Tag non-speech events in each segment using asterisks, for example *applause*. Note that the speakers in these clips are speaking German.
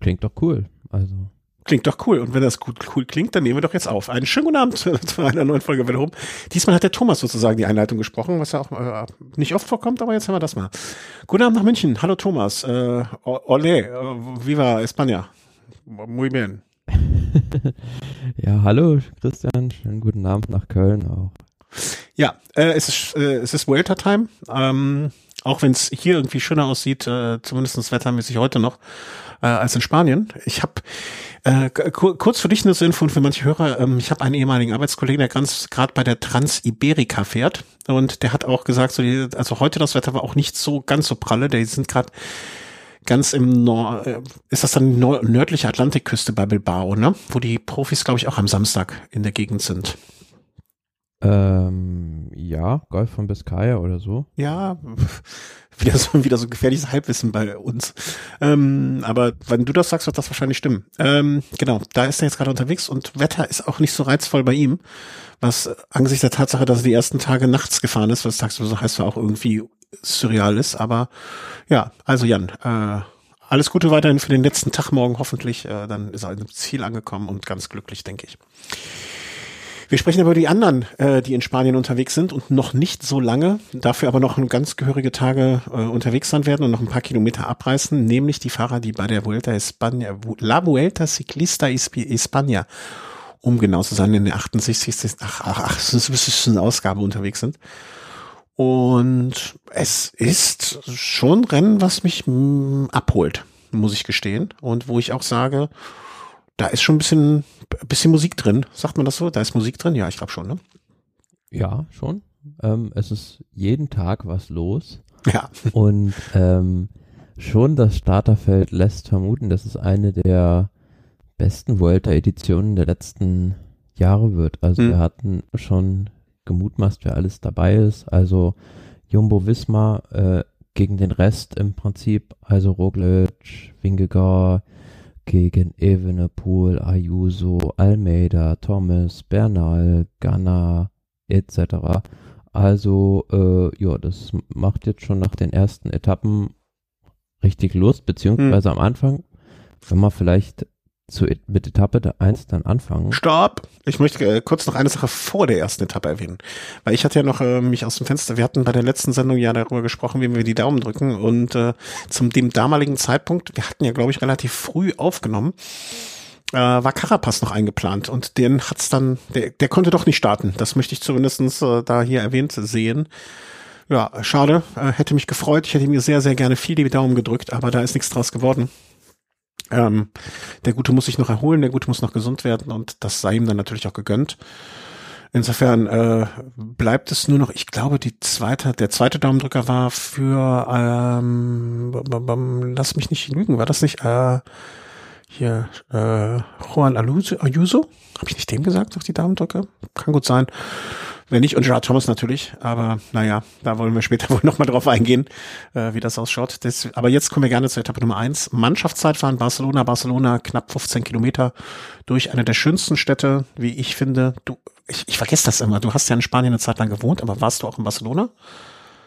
klingt doch cool. Also. Klingt doch cool. Und wenn das gut cool klingt, dann nehmen wir doch jetzt auf. Einen schönen guten Abend *laughs* zu einer neuen Folge Welle. Diesmal hat der Thomas sozusagen die Einleitung gesprochen, was ja auch äh, nicht oft vorkommt, aber jetzt haben wir das mal. Guten Abend nach München. Hallo Thomas. Äh, ole, äh, viva España. Muy bien. *laughs* ja, hallo Christian. Schönen guten Abend nach Köln auch. Ja, äh, es ist, äh, es ist Welter Time. Ähm, auch wenn es hier irgendwie schöner aussieht, äh, zumindest wettermäßig heute noch, äh, als in Spanien. Ich habe äh, kurz für dich eine Info und für manche Hörer, ähm, ich habe einen ehemaligen Arbeitskollegen, der ganz gerade bei der Trans-Iberica fährt und der hat auch gesagt, so die, also heute das Wetter war auch nicht so ganz so pralle, die sind gerade ganz im Nord, äh, ist das dann nördliche Atlantikküste bei Bilbao, ne? Wo die Profis, glaube ich, auch am Samstag in der Gegend sind. Ähm, ja, Golf von Biscaya oder so. Ja, *laughs* wieder so, wieder so gefährliches Halbwissen bei uns. Ähm, aber wenn du das sagst, wird das wahrscheinlich stimmen. Ähm, genau, da ist er jetzt gerade unterwegs und Wetter ist auch nicht so reizvoll bei ihm, was angesichts der Tatsache, dass er die ersten Tage nachts gefahren ist, was tagsüber heißt, war auch irgendwie surreal ist. Aber ja, also Jan, äh, alles Gute weiterhin für den letzten Tag morgen hoffentlich. Äh, dann ist er im Ziel angekommen und ganz glücklich, denke ich. Wir sprechen über die anderen, äh, die in Spanien unterwegs sind und noch nicht so lange, dafür aber noch ganz gehörige Tage äh, unterwegs sein werden und noch ein paar Kilometer abreißen, nämlich die Fahrer, die bei der Vuelta España, La Vuelta Ciclista España, um genau zu sein, in der 68. Ach, ach, ach, das ist eine Ausgabe unterwegs sind. Und es ist schon Rennen, was mich mm, abholt, muss ich gestehen. Und wo ich auch sage, da ist schon ein bisschen, bisschen Musik drin. Sagt man das so? Da ist Musik drin? Ja, ich glaube schon, ne? Ja, schon. Ähm, es ist jeden Tag was los. Ja. *laughs* Und ähm, schon das Starterfeld lässt vermuten, dass es eine der besten Vuelta-Editionen der letzten Jahre wird. Also hm. wir hatten schon gemutmaßt, wer alles dabei ist. Also Jumbo Wismar äh, gegen den Rest im Prinzip, also Roglic, Wingegaard, gegen Evenepoel, Ayuso, Almeida, Thomas, Bernal, Ganna etc. Also äh, ja, das macht jetzt schon nach den ersten Etappen richtig Lust, beziehungsweise hm. am Anfang, wenn man vielleicht zu, mit Etappe 1 dann anfangen. Stopp! Ich möchte äh, kurz noch eine Sache vor der ersten Etappe erwähnen. Weil ich hatte ja noch äh, mich aus dem Fenster, wir hatten bei der letzten Sendung ja darüber gesprochen, wie wir die Daumen drücken. Und äh, zum dem damaligen Zeitpunkt, wir hatten ja, glaube ich, relativ früh aufgenommen, äh, war Carapaz noch eingeplant. Und den hat's dann, der, der konnte doch nicht starten. Das möchte ich zumindestens äh, da hier erwähnt sehen. Ja, schade. Äh, hätte mich gefreut. Ich hätte mir sehr, sehr gerne viel die Daumen gedrückt, aber da ist nichts draus geworden. Ähm, der Gute muss sich noch erholen, der Gute muss noch gesund werden und das sei ihm dann natürlich auch gegönnt. Insofern äh, bleibt es nur noch, ich glaube, die zweite, der zweite Daumendrücker war für, ähm, lass mich nicht lügen, war das nicht äh, hier äh, Juan Ayuso? Habe ich nicht dem gesagt, auf die Daumendrücke? Kann gut sein. Wenn nicht, und Gerard Thomas natürlich, aber naja, da wollen wir später *laughs* wohl nochmal drauf eingehen, äh, wie das ausschaut. Das, aber jetzt kommen wir gerne zur Etappe Nummer eins. Mannschaftszeitfahren Barcelona, Barcelona, knapp 15 Kilometer durch eine der schönsten Städte, wie ich finde. Du, ich, ich vergesse das immer, du hast ja in Spanien eine Zeit lang gewohnt, aber warst du auch in Barcelona?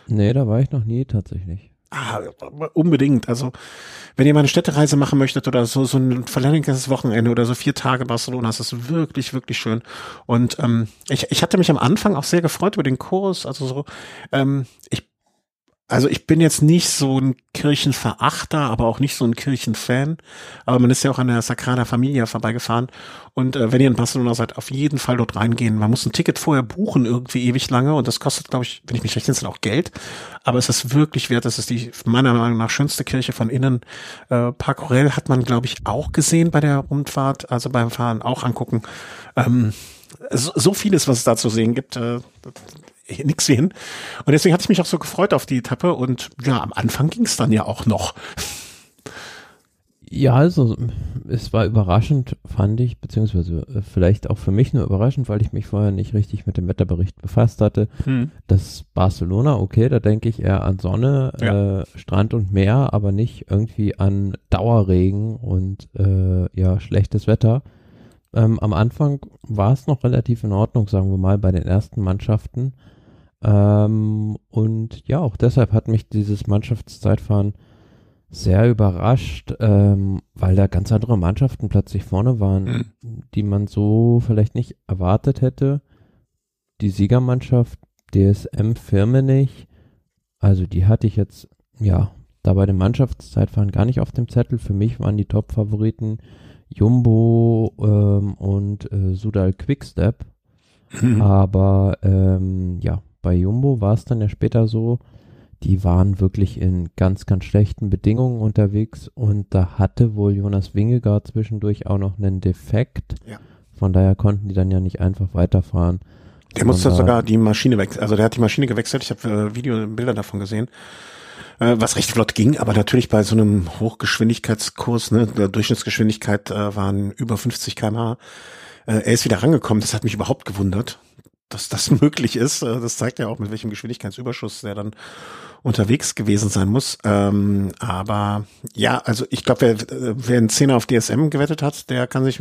Nee, da war ich noch nie tatsächlich. Ah, unbedingt. Also, wenn ihr mal eine Städtereise machen möchtet oder so, so ein verlängertes Wochenende oder so vier Tage Barcelona, das ist wirklich, wirklich schön. Und ähm, ich, ich hatte mich am Anfang auch sehr gefreut über den Kurs. Also so, ähm, ich also ich bin jetzt nicht so ein Kirchenverachter, aber auch nicht so ein Kirchenfan. Aber man ist ja auch an der Sagrada Familia vorbeigefahren. Und äh, wenn ihr in Barcelona seid, auf jeden Fall dort reingehen. Man muss ein Ticket vorher buchen, irgendwie ewig lange. Und das kostet, glaube ich, wenn ich mich recht entsinne, auch Geld. Aber es ist wirklich wert. Das ist die meiner Meinung nach schönste Kirche von innen. Äh, Park Aurel hat man, glaube ich, auch gesehen bei der Rundfahrt. Also beim Fahren auch angucken. Ähm, so, so vieles, was es da zu sehen gibt. Äh, *laughs* nix sehen. Und deswegen hatte ich mich auch so gefreut auf die Etappe und ja, am Anfang ging es dann ja auch noch. Ja, also es war überraschend, fand ich, beziehungsweise äh, vielleicht auch für mich nur überraschend, weil ich mich vorher nicht richtig mit dem Wetterbericht befasst hatte. Hm. Das Barcelona, okay, da denke ich eher an Sonne, ja. äh, Strand und Meer, aber nicht irgendwie an Dauerregen und äh, ja, schlechtes Wetter. Ähm, am Anfang war es noch relativ in Ordnung, sagen wir mal, bei den ersten Mannschaften. Ähm, und ja, auch deshalb hat mich dieses Mannschaftszeitfahren sehr überrascht, ähm, weil da ganz andere Mannschaften plötzlich vorne waren, mhm. die man so vielleicht nicht erwartet hätte. Die Siegermannschaft DSM Firmenich, also die hatte ich jetzt, ja, da bei dem Mannschaftszeitfahren gar nicht auf dem Zettel. Für mich waren die Top-Favoriten Jumbo ähm, und äh, Sudal Quickstep. Mhm. Aber ähm, ja, bei Jumbo war es dann ja später so, die waren wirklich in ganz, ganz schlechten Bedingungen unterwegs und da hatte wohl Jonas Wingegaard zwischendurch auch noch einen Defekt. Ja. Von daher konnten die dann ja nicht einfach weiterfahren. Der musste sogar die Maschine wechseln, also der hat die Maschine gewechselt, ich habe äh, Video und Bilder davon gesehen, äh, was recht flott ging, aber natürlich bei so einem Hochgeschwindigkeitskurs, ne, der Durchschnittsgeschwindigkeit äh, waren über 50 km/h. Äh, er ist wieder rangekommen, das hat mich überhaupt gewundert, dass das *laughs* möglich ist. Äh, das zeigt ja auch, mit welchem Geschwindigkeitsüberschuss der dann unterwegs gewesen sein muss. Ähm, aber ja, also ich glaube, wer, wer einen Zehner auf DSM gewettet hat, der kann sich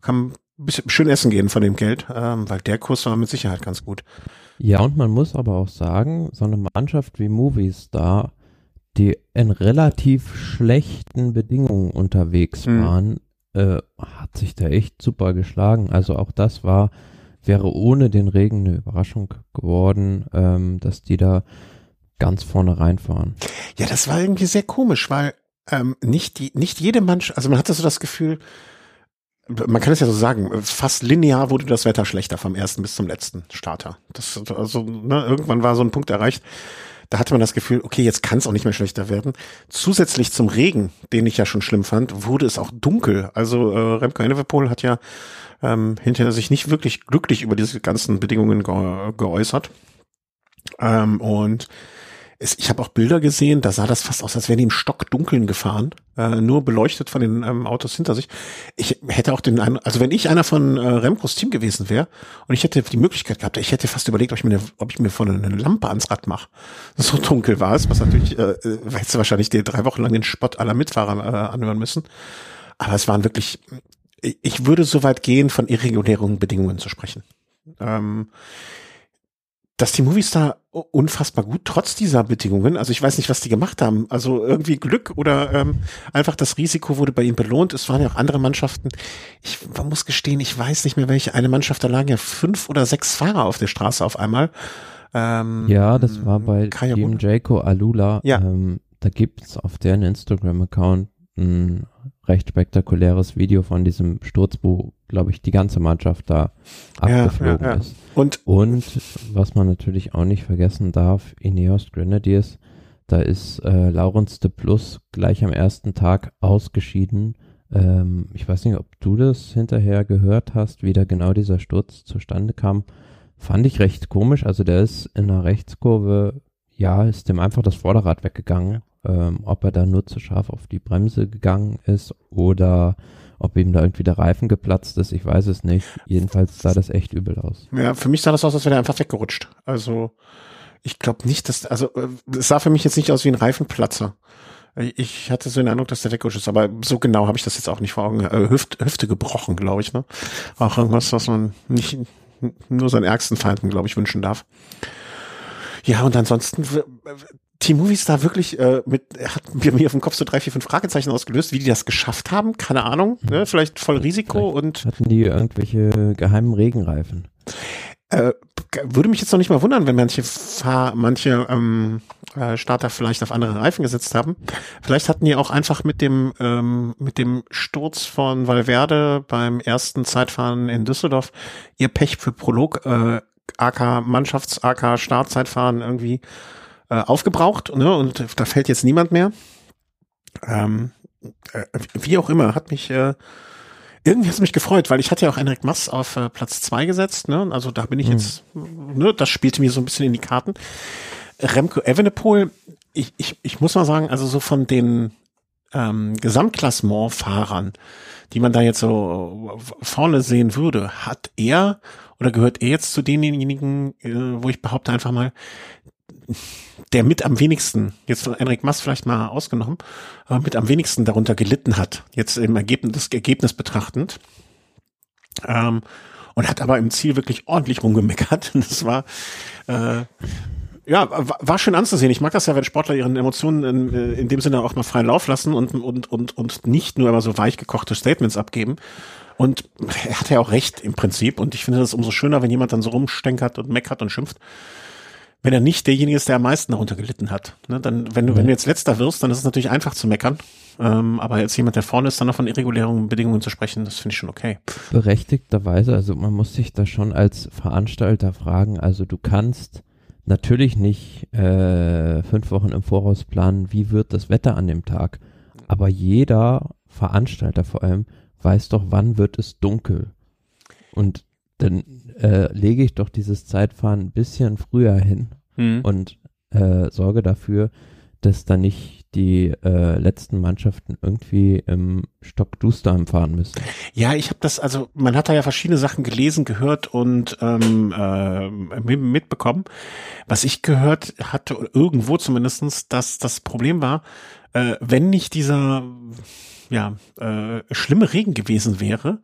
kann bisschen schön essen gehen von dem Geld, ähm, weil der Kurs war mit Sicherheit ganz gut. Ja, und man muss aber auch sagen, so eine Mannschaft wie Movistar, die in relativ schlechten Bedingungen unterwegs mhm. waren, äh, hat sich da echt super geschlagen. Also auch das war, wäre ohne den Regen eine Überraschung geworden, ähm, dass die da ganz vorne reinfahren. Ja, das war irgendwie sehr komisch, weil ähm, nicht die, nicht jede Mannschaft, also man hatte so das Gefühl, man kann es ja so sagen, fast linear wurde das Wetter schlechter vom ersten bis zum letzten Starter. Das, also, ne, irgendwann war so ein Punkt erreicht, da hatte man das Gefühl, okay, jetzt kann es auch nicht mehr schlechter werden. Zusätzlich zum Regen, den ich ja schon schlimm fand, wurde es auch dunkel. Also äh, Remco Evenepoel hat ja ähm, hinterher sich nicht wirklich glücklich über diese ganzen Bedingungen ge geäußert. Ähm, und es, ich habe auch Bilder gesehen, da sah das fast aus, als wären die im Stockdunkeln gefahren, äh, nur beleuchtet von den ähm, Autos hinter sich. Ich hätte auch den, also wenn ich einer von äh, Remcos Team gewesen wäre und ich hätte die Möglichkeit gehabt, ich hätte fast überlegt, ob ich mir, eine, ob ich mir von eine Lampe ans Rad mache. *laughs* So dunkel war es, was natürlich, äh, äh hättest du wahrscheinlich die drei Wochen lang den Spott aller Mitfahrer äh, anhören müssen. Aber es waren wirklich, ich würde so weit gehen, von irregulären Bedingungen zu sprechen. Ähm, dass die Movies da unfassbar gut, trotz dieser Bedingungen. Also ich weiß nicht, was die gemacht haben. Also irgendwie Glück oder ähm, einfach das Risiko wurde bei ihnen belohnt. Es waren ja auch andere Mannschaften. Ich man muss gestehen, ich weiß nicht mehr welche. Eine Mannschaft, da lagen ja fünf oder sechs Fahrer auf der Straße auf einmal. Ähm, ja, das war bei Team Jaco Alula. Ja. Ähm, da gibt's auf deren Instagram-Account ein recht spektakuläres Video von diesem Sturz, wo, glaube ich, die ganze Mannschaft da abgeflogen ja, ja, ja. ist. Und, und was man natürlich auch nicht vergessen darf, Ineos Grenadiers, da ist äh, Laurens de Plus gleich am ersten Tag ausgeschieden. Ähm, ich weiß nicht, ob du das hinterher gehört hast, wie da genau dieser Sturz zustande kam. Fand ich recht komisch. Also der ist in einer Rechtskurve, ja, ist dem einfach das Vorderrad weggegangen ähm, ob er da nur zu scharf auf die Bremse gegangen ist oder ob ihm da irgendwie der Reifen geplatzt ist, ich weiß es nicht. Jedenfalls sah das echt übel aus. Ja, für mich sah das aus, als wäre er einfach weggerutscht. Also ich glaube nicht, dass, also äh, es sah für mich jetzt nicht aus wie ein Reifenplatzer. Ich hatte so den Eindruck, dass der weggerutscht ist, aber so genau habe ich das jetzt auch nicht vor Augen. Äh, Hüft, Hüfte gebrochen, glaube ich. Ne? Auch irgendwas, was man nicht nur seinen ärgsten Feinden, glaube ich, wünschen darf. Ja, und ansonsten T-Movies da wirklich äh, mit, hat mir auf dem Kopf so drei, vier, fünf Fragezeichen ausgelöst, wie die das geschafft haben, keine Ahnung, ne? vielleicht voll Risiko vielleicht und. Hatten die irgendwelche geheimen Regenreifen? Äh, würde mich jetzt noch nicht mal wundern, wenn manche Fahr manche ähm, äh, Starter vielleicht auf andere Reifen gesetzt haben. Vielleicht hatten die auch einfach mit dem ähm, mit dem Sturz von Valverde beim ersten Zeitfahren in Düsseldorf ihr Pech für Prolog äh, AK Mannschafts AK Startzeitfahren irgendwie äh, aufgebraucht ne? und da fällt jetzt niemand mehr. Ähm, äh, wie auch immer, hat mich äh, irgendwie hat es mich gefreut, weil ich hatte ja auch Henrik Mass auf äh, Platz zwei gesetzt, ne? Also da bin ich mhm. jetzt, ne, das spielte mir so ein bisschen in die Karten. Remco Evenepoel, ich, ich, ich muss mal sagen, also so von den ähm, Gesamtklassement-Fahrern, die man da jetzt so vorne sehen würde, hat er oder gehört er jetzt zu denjenigen, äh, wo ich behaupte einfach mal, der mit am wenigsten, jetzt von Enrik Mass vielleicht mal ausgenommen, aber mit am wenigsten darunter gelitten hat, jetzt im Ergebnis, das Ergebnis betrachtend. Ähm, und hat aber im Ziel wirklich ordentlich rumgemeckert. *laughs* Das war, äh, Ja, war schön anzusehen. Ich mag das ja, wenn Sportler ihren Emotionen in, äh, in dem Sinne auch mal freien Lauf lassen und, und, und, und nicht nur immer so weich gekochte Statements abgeben. Und er hat ja auch recht im Prinzip. Und ich finde das umso schöner, wenn jemand dann so rumstenkert und meckert und schimpft. Wenn er nicht derjenige ist, der am meisten darunter gelitten hat. Ne, dann, wenn du, wenn du jetzt letzter wirst, dann ist es natürlich einfach zu meckern. Ähm, aber jetzt jemand, der vorne ist, dann noch von irregulären Bedingungen zu sprechen, das finde ich schon okay. Berechtigterweise, also man muss sich da schon als Veranstalter fragen, also du kannst natürlich nicht äh, fünf Wochen im Voraus planen, wie wird das Wetter an dem Tag. Aber jeder Veranstalter vor allem weiß doch, wann wird es dunkel. Und dann äh, lege ich doch dieses Zeitfahren ein bisschen früher hin mhm. und äh, sorge dafür, dass da nicht die äh, letzten Mannschaften irgendwie im Stockduster fahren müssen. Ja, ich habe das, also man hat da ja verschiedene Sachen gelesen, gehört und ähm, äh, mitbekommen. Was ich gehört hatte, irgendwo zumindestens, dass das Problem war, äh, wenn nicht dieser ja, äh, schlimme Regen gewesen wäre,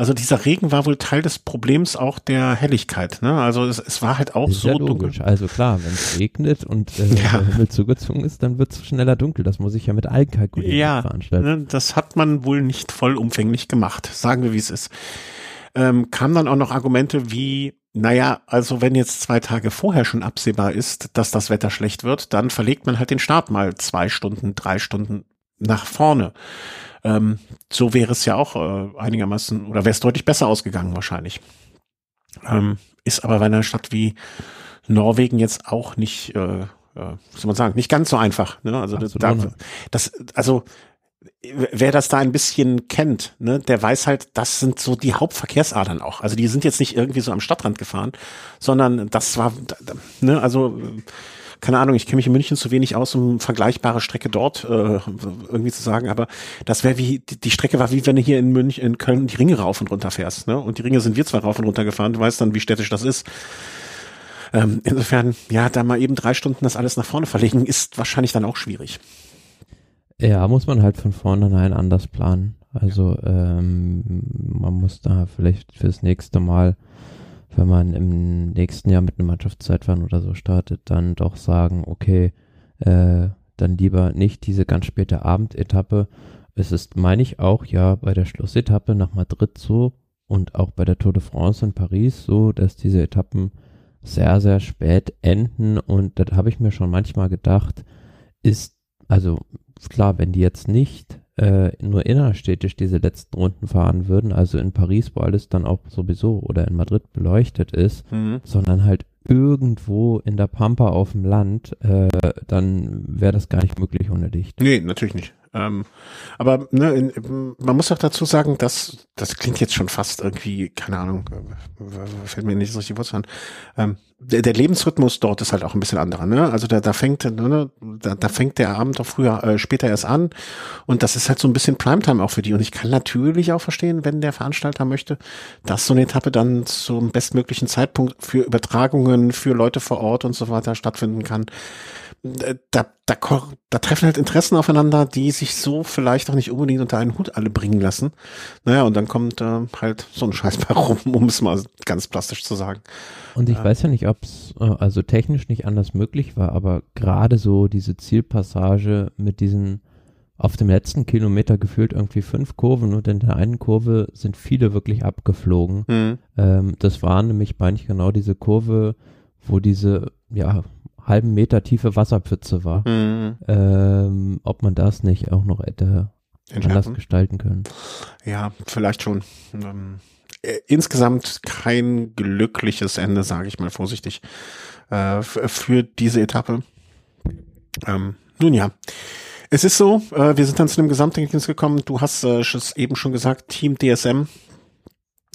also dieser Regen war wohl Teil des Problems auch der Helligkeit. Ne? Also es, es war halt auch so ja dunkel. Also klar, wenn es regnet und äh, *laughs* ja. der Himmel zugezogen ist, dann wird es schneller dunkel. Das muss ich ja mit allen kalkulieren. Ja, ne, das hat man wohl nicht vollumfänglich gemacht. Sagen wir, wie es ist. Ähm, kamen dann auch noch Argumente wie, naja, also wenn jetzt zwei Tage vorher schon absehbar ist, dass das Wetter schlecht wird, dann verlegt man halt den Start mal zwei Stunden, drei Stunden nach vorne. Ähm, so wäre es ja auch äh, einigermaßen, oder wäre es deutlich besser ausgegangen wahrscheinlich. Ähm, ist aber bei einer Stadt wie Norwegen jetzt auch nicht, äh, äh, soll man sagen, nicht ganz so einfach. Ne? Also da, das, also wer das da ein bisschen kennt, ne, der weiß halt, das sind so die Hauptverkehrsadern auch. Also die sind jetzt nicht irgendwie so am Stadtrand gefahren, sondern das war, ne, also keine Ahnung, ich kenne mich in München zu wenig aus, um vergleichbare Strecke dort äh, irgendwie zu sagen, aber das wäre wie, die, die Strecke war wie wenn du hier in München, in Köln die Ringe rauf und runter fährst, ne? Und die Ringe sind wir zwar rauf und runter gefahren, du weißt dann, wie städtisch das ist. Ähm, insofern, ja, da mal eben drei Stunden das alles nach vorne verlegen, ist wahrscheinlich dann auch schwierig. Ja, muss man halt von vornherein anders planen. Also ähm, man muss da vielleicht fürs nächste Mal wenn man im nächsten Jahr mit einem Mannschaftszeitfahren oder so startet, dann doch sagen, okay, äh, dann lieber nicht diese ganz späte Abendetappe. Es ist, meine ich, auch ja bei der Schlussetappe nach Madrid so und auch bei der Tour de France in Paris so, dass diese Etappen sehr, sehr spät enden und das habe ich mir schon manchmal gedacht, ist, also klar, wenn die jetzt nicht äh, nur innerstädtisch diese letzten Runden fahren würden, also in Paris, wo alles dann auch sowieso oder in Madrid beleuchtet ist, mhm. sondern halt irgendwo in der Pampa auf dem Land, äh, dann wäre das gar nicht möglich ohne Licht. Nee, natürlich nicht. Ähm, aber ne, in, man muss auch dazu sagen, dass das klingt jetzt schon fast irgendwie, keine Ahnung, äh, fällt mir nicht so richtig was an. Ähm, der, der Lebensrhythmus dort ist halt auch ein bisschen anderer. Ne? Also da, da fängt ne, da, da fängt der Abend auch früher äh, später erst an und das ist halt so ein bisschen Primetime auch für die. Und ich kann natürlich auch verstehen, wenn der Veranstalter möchte, dass so eine Etappe dann zum bestmöglichen Zeitpunkt für Übertragungen, für Leute vor Ort und so weiter stattfinden kann da, da, da treffen halt Interessen aufeinander, die sich so vielleicht auch nicht unbedingt unter einen Hut alle bringen lassen. Naja, und dann kommt äh, halt so ein Scheiß *laughs* bei rum, um es mal ganz plastisch zu sagen. Und ich äh, weiß ja nicht, ob es äh, also technisch nicht anders möglich war, aber gerade so diese Zielpassage mit diesen auf dem letzten Kilometer gefühlt irgendwie fünf Kurven und in der einen Kurve sind viele wirklich abgeflogen. Mhm. Ähm, das war nämlich, meine ich, genau diese Kurve, wo diese, ja, halben Meter tiefe Wasserpfütze war. Mhm. Ähm, ob man das nicht auch noch hätte anders gestalten können. Ja, vielleicht schon. Ähm, äh, insgesamt kein glückliches Ende, sage ich mal vorsichtig, äh, für diese Etappe. Ähm, nun ja. Es ist so, äh, wir sind dann zu einem Gesamtergebnis gekommen. Du hast äh, es eben schon gesagt, Team DSM,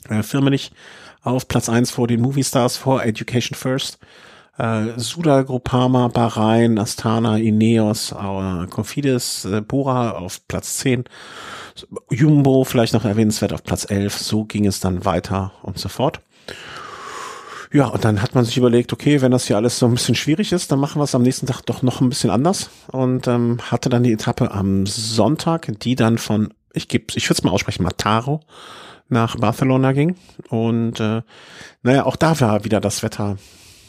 äh, firmenlich auf Platz eins vor den Movie Stars, vor Education First äh, Suda, Groupama, Bahrain, Astana, Ineos, äh, Confidis, äh, Bora auf Platz 10, Jumbo vielleicht noch erwähnenswert auf Platz 11, so ging es dann weiter und so fort. Ja, und dann hat man sich überlegt, okay, wenn das hier alles so ein bisschen schwierig ist, dann machen wir es am nächsten Tag doch noch ein bisschen anders und ähm, hatte dann die Etappe am Sonntag, die dann von, ich gebe, ich würde es mal aussprechen, Mataro nach Barcelona ging und äh, naja, auch da war wieder das Wetter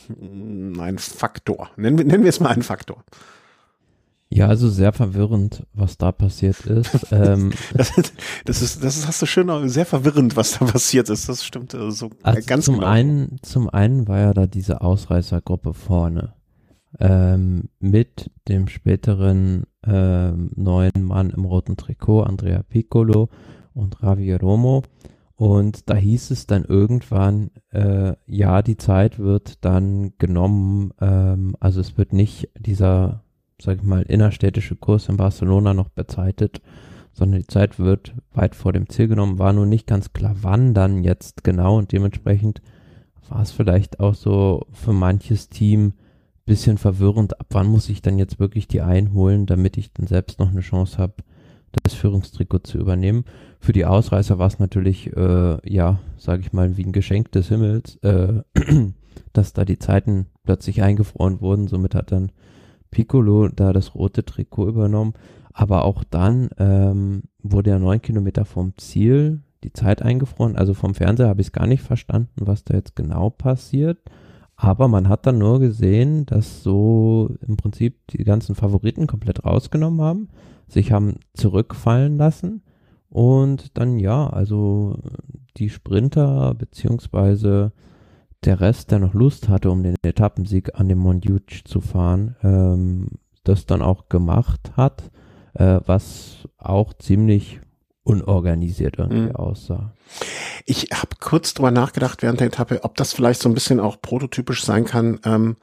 ein Faktor. Nennen wir, nennen wir es mal einen Faktor. Ja, also sehr verwirrend, was da passiert ist. *laughs* ähm, das, das, ist, das ist, hast du schön, sehr verwirrend, was da *laughs* passiert ist. Das stimmt äh, so also ganz zum genau. Einen, zum einen war ja da diese Ausreißergruppe vorne ähm, mit dem späteren ähm, neuen Mann im roten Trikot, Andrea Piccolo und Ravi Romo. Und da hieß es dann irgendwann, äh, ja, die Zeit wird dann genommen, ähm, also es wird nicht dieser sag ich mal, innerstädtische Kurs in Barcelona noch bezeitet, sondern die Zeit wird weit vor dem Ziel genommen, war nur nicht ganz klar, wann dann jetzt genau und dementsprechend war es vielleicht auch so für manches Team bisschen verwirrend, ab wann muss ich dann jetzt wirklich die einholen, damit ich dann selbst noch eine Chance habe, das Führungstrikot zu übernehmen. Für die Ausreißer war es natürlich, äh, ja, sage ich mal, wie ein Geschenk des Himmels, äh, *clears throat* dass da die Zeiten plötzlich eingefroren wurden. Somit hat dann Piccolo da das rote Trikot übernommen. Aber auch dann ähm, wurde ja neun Kilometer vom Ziel die Zeit eingefroren. Also vom Fernseher habe ich es gar nicht verstanden, was da jetzt genau passiert. Aber man hat dann nur gesehen, dass so im Prinzip die ganzen Favoriten komplett rausgenommen haben, sich haben zurückfallen lassen und dann ja, also die Sprinter beziehungsweise der Rest, der noch Lust hatte, um den Etappensieg an dem Montjuic zu fahren, ähm, das dann auch gemacht hat, äh, was auch ziemlich unorganisiert irgendwie mhm. aussah. Ich habe kurz drüber nachgedacht während der Etappe, ob das vielleicht so ein bisschen auch prototypisch sein kann ähm,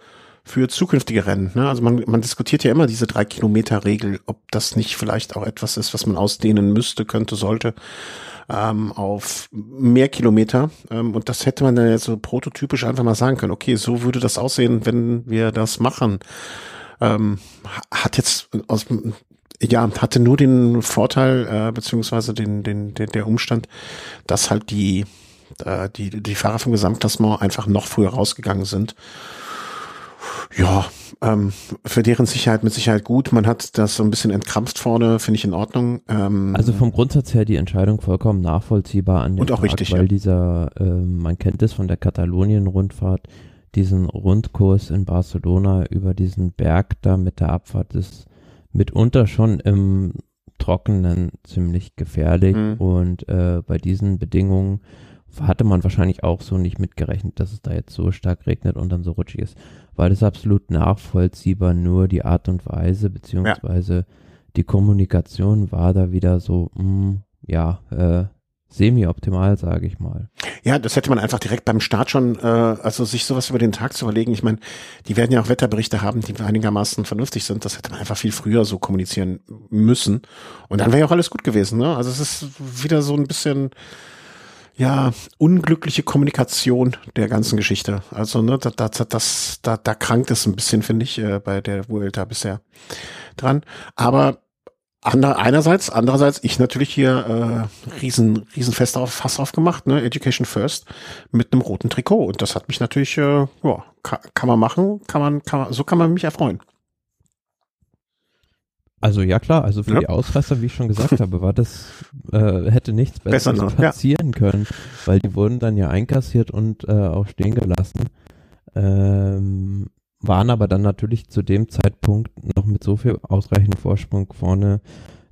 für zukünftige Rennen. Ne? Also man, man diskutiert ja immer diese drei Kilometer Regel, ob das nicht vielleicht auch etwas ist, was man ausdehnen müsste, könnte, sollte ähm, auf mehr Kilometer. Ähm, und das hätte man dann jetzt so prototypisch einfach mal sagen können. Okay, so würde das aussehen, wenn wir das machen. Ähm, hat jetzt aus ja, hatte nur den Vorteil, äh, beziehungsweise den, den, den, der Umstand, dass halt die, äh, die, die Fahrer vom Gesamtklassement einfach noch früher rausgegangen sind. Ja, ähm, für deren Sicherheit mit Sicherheit gut. Man hat das so ein bisschen entkrampft vorne, finde ich in Ordnung. Ähm, also vom Grundsatz her die Entscheidung vollkommen nachvollziehbar an dem Und auch Tag, richtig, weil ja. dieser, äh, man kennt es von der Katalonien-Rundfahrt, diesen Rundkurs in Barcelona über diesen Berg da mit der Abfahrt ist mitunter schon im Trockenen ziemlich gefährlich mhm. und äh, bei diesen Bedingungen hatte man wahrscheinlich auch so nicht mitgerechnet, dass es da jetzt so stark regnet und dann so rutschig ist weil es absolut nachvollziehbar, nur die Art und Weise beziehungsweise ja. die Kommunikation war da wieder so, mh, mm, ja, äh, semi-optimal, sage ich mal. Ja, das hätte man einfach direkt beim Start schon, äh, also sich sowas über den Tag zu überlegen. Ich meine, die werden ja auch Wetterberichte haben, die einigermaßen vernünftig sind. Das hätte man einfach viel früher so kommunizieren müssen. Und dann wäre ja auch alles gut gewesen. Ne? Also es ist wieder so ein bisschen ja, unglückliche Kommunikation der ganzen Geschichte. Also, ne, da, da, das, da, da krankt es ein bisschen, finde ich, äh, bei der Vuelta bisher dran. Aber ander, einerseits, andererseits, ich natürlich hier äh, riesen, riesen Fest auf, Fass aufgemacht, ne, Education First, mit einem roten Trikot. Und das hat mich natürlich, äh, ja, kann, kann man machen, kann man, kann man, so kann man mich erfreuen. Also ja klar, also für ja. die Ausreißer, wie ich schon gesagt habe, war das, äh, hätte nichts Besseres Besser, passieren ja. können, weil die wurden dann ja einkassiert und äh, auch stehen gelassen. Ähm, waren aber dann natürlich zu dem Zeitpunkt noch mit so viel ausreichend Vorsprung vorne,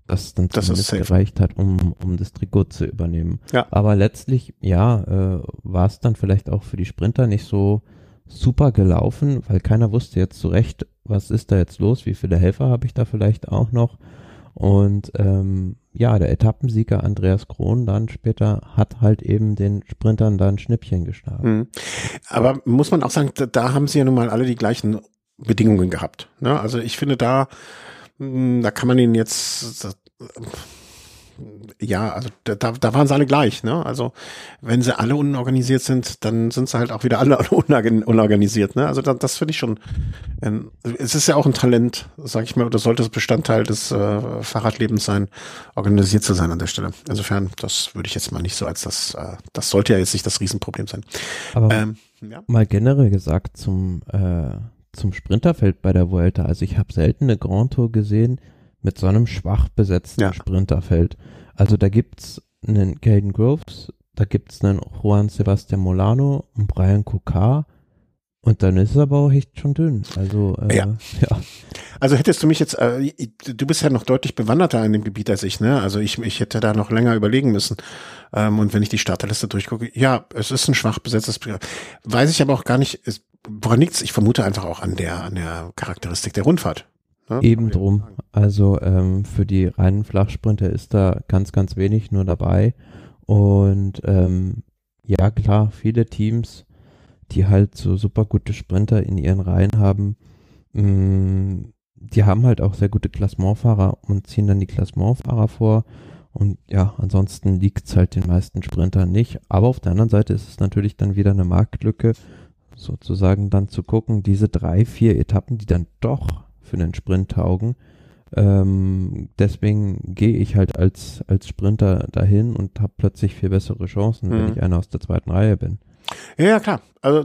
dass dann das zumindest gereicht hat, um, um das Trikot zu übernehmen. Ja. Aber letztlich, ja, äh, war es dann vielleicht auch für die Sprinter nicht so super gelaufen, weil keiner wusste jetzt so recht, was ist da jetzt los, wie viele Helfer habe ich da vielleicht auch noch. Und ähm, ja, der Etappensieger Andreas Krohn dann später hat halt eben den Sprintern dann Schnippchen geschlagen. Mhm. Aber muss man auch sagen, da, da, haben sie ja nun mal alle die gleichen Bedingungen gehabt. Ne? Also ich finde da, hm, da kann man ihnen jetzt ja, also da, da waren sie alle gleich, ne? Also wenn sie alle unorganisiert sind, dann sind sie halt auch wieder alle *laughs* unorganisiert, ne? Also da, das finde ich schon. Ähm, es ist ja auch ein Talent, sag ich mal, oder sollte es Bestandteil des äh, Fahrradlebens sein, organisiert zu sein an der Stelle. Insofern, das würde ich jetzt mal nicht so als das, äh, das sollte ja jetzt nicht das Riesenproblem sein. Aber ähm, ja. mal generell gesagt zum äh, zum Sprinterfeld bei der Vuelta. Also ich habe selten eine Grand Tour gesehen, mit so einem schwach besetzten ja. Sprinterfeld. Also da gibt's einen Caden Groves, da gibt's einen Juan Sebastian Molano, einen Brian Kokar, Und dann ist es aber auch echt schon dünn. Also äh, ja. ja. Also hättest du mich jetzt, äh, du bist ja noch deutlich bewanderter in dem Gebiet als ich, ne? Also ich, ich hätte da noch länger überlegen müssen. Ähm, und wenn ich die Starterliste durchgucke, ja, es ist ein schwach besetztes Weiß ich aber auch gar nicht, es, woran liegt's? Ich vermute einfach auch an der, an der Charakteristik der Rundfahrt. Ne? Eben drum. Also ähm, für die reinen Flachsprinter ist da ganz, ganz wenig nur dabei. Und ähm, ja, klar, viele Teams die halt so super gute Sprinter in ihren Reihen haben, mh, mm, die haben halt auch sehr gute Klassementfahrer und ziehen dann die Klassementfahrer vor. Und ja, ansonsten liegt es halt den meisten Sprintern nicht. Aber auf der anderen Seite ist es natürlich dann wieder eine Marktlücke, sozusagen dann zu gucken, diese drei, vier Etappen, die dann doch für den Sprint taugen. Ähm, deswegen gehe ich halt als, als Sprinter dahin und habe plötzlich viel bessere Chancen, mhm. wenn ich einer aus der zweiten Reihe bin. Ja, ja, klar. Also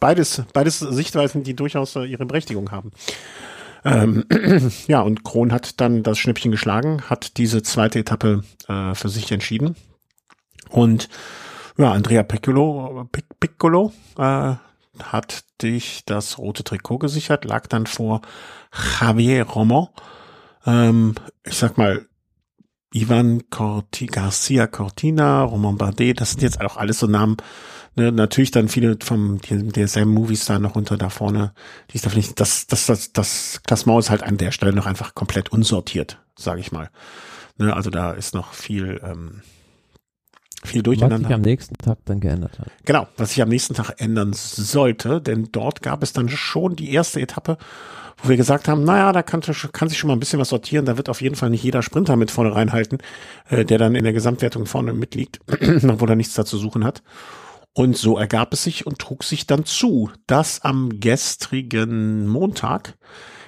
beides, beides Sichtweisen, die durchaus äh, ihre Berechtigung haben. Ähm, *clears throat* ja, und Kron hat dann das Schnippchen geschlagen, hat diese zweite Etappe äh, für sich entschieden. Und ja, Andrea Piccolo, Piccolo äh, hat dich das rote Trikot gesichert, lag dann vor Javier Romo. Ähm, ich sag mal, Ivan Corti, Garcia Cortina, Roman Bardet, das sind jetzt auch alles so Namen, ne, natürlich dann viele vom DSM Movies da noch unter da vorne, die ist da nicht, das, das, das, das Klassement ist halt an der Stelle noch einfach komplett unsortiert, sage ich mal. Ne, also da ist noch viel, ähm, viel durcheinander. Was sich am nächsten Tag dann geändert hat. Genau, was sich am nächsten Tag ändern sollte, denn dort gab es dann schon die erste Etappe, wo wir gesagt haben, naja, da kann, kann sich schon mal ein bisschen was sortieren, da wird auf jeden Fall nicht jeder Sprinter mit vorne reinhalten, äh, der dann in der Gesamtwertung vorne mitliegt, *clears throat* obwohl er nichts da zu suchen hat. Und so ergab es sich und trug sich dann zu, dass am gestrigen Montag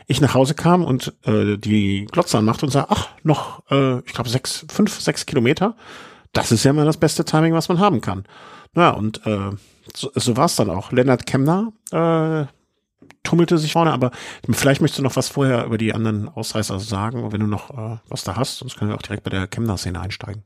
ich nach Hause kam und äh, die Glotze anmachte und sah, ach, noch, äh, ich glaube, sechs, fünf, sechs Kilometer. Das ist ja mal das beste Timing, was man haben kann. Ja, und äh, so, so war es dann auch. Lennart Kemner, äh, tummelte sich vorne, aber vielleicht möchtest du noch was vorher über die anderen Ausreißer sagen, wenn du noch äh, was da hast, sonst können wir auch direkt bei der Chemner-Szene einsteigen.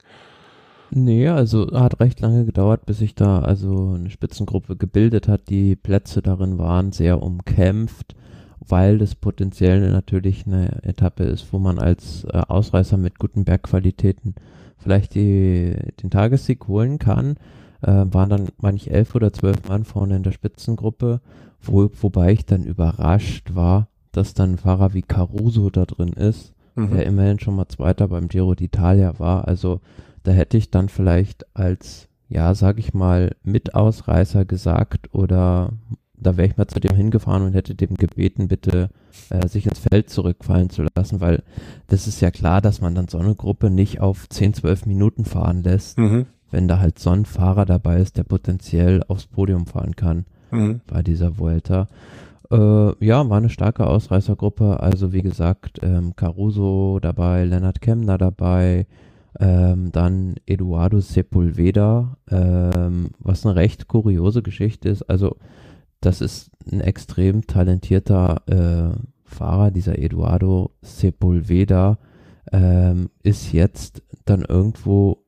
Nee, also hat recht lange gedauert, bis sich da also eine Spitzengruppe gebildet hat. Die Plätze darin waren sehr umkämpft, weil das potenziell natürlich eine Etappe ist, wo man als äh, Ausreißer mit guten Bergqualitäten vielleicht die, den Tagessieg holen kann. Äh, waren dann manch elf oder zwölf Mann vorne in der Spitzengruppe wo, wobei ich dann überrascht war, dass dann ein Fahrer wie Caruso da drin ist, mhm. der immerhin schon mal Zweiter beim Giro d'Italia war. Also da hätte ich dann vielleicht als, ja, sag ich mal, Mitausreißer gesagt oder da wäre ich mal zu dem hingefahren und hätte dem gebeten, bitte äh, sich ins Feld zurückfallen zu lassen, weil das ist ja klar, dass man dann so eine Gruppe nicht auf 10, 12 Minuten fahren lässt, mhm. wenn da halt so ein Fahrer dabei ist, der potenziell aufs Podium fahren kann mhm. bei dieser Vuelta. Äh, ja, war eine starke Ausreißergruppe. Also wie gesagt, ähm, Caruso dabei, Lennart Kemner dabei, ähm, dann Eduardo Sepulveda, ähm, was eine recht kuriose Geschichte ist. Also das ist ein extrem talentierter äh, Fahrer, dieser Eduardo Sepulveda, ähm, ist jetzt dann irgendwo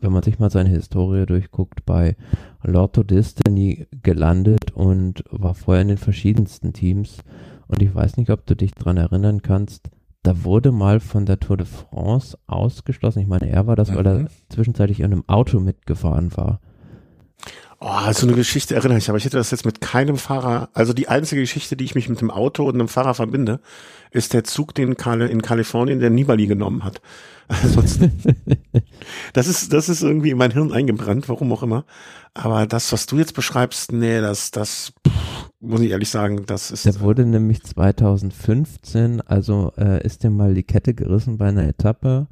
wenn man sich mal seine Historie durchguckt, bei Lotto Destiny gelandet und war vorher in den verschiedensten Teams. Und ich weiß nicht, ob du dich dran erinnern kannst, da wurde mal von der Tour de France ausgeschlossen. Ich meine, er war das, mhm. weil er zwischenzeitlich in einem Auto mitgefahren war. Oh, also eine Geschichte erinnere ich, aber ich hätte das jetzt mit keinem Fahrer, also die einzige Geschichte, die ich mich mit dem Auto und einem Fahrer verbinde, ist der Zug, den Kale in Kalifornien der Nibali genommen hat. *laughs* Ansonsten, das ist, das ist irgendwie in mein Hirn eingebrannt, warum auch immer. Aber das, was du jetzt beschreibst, nee, das, das, pff, muss ich ehrlich sagen, das ist. Der wurde nämlich 2015, also äh, ist dem mal die Kette gerissen bei einer Etappe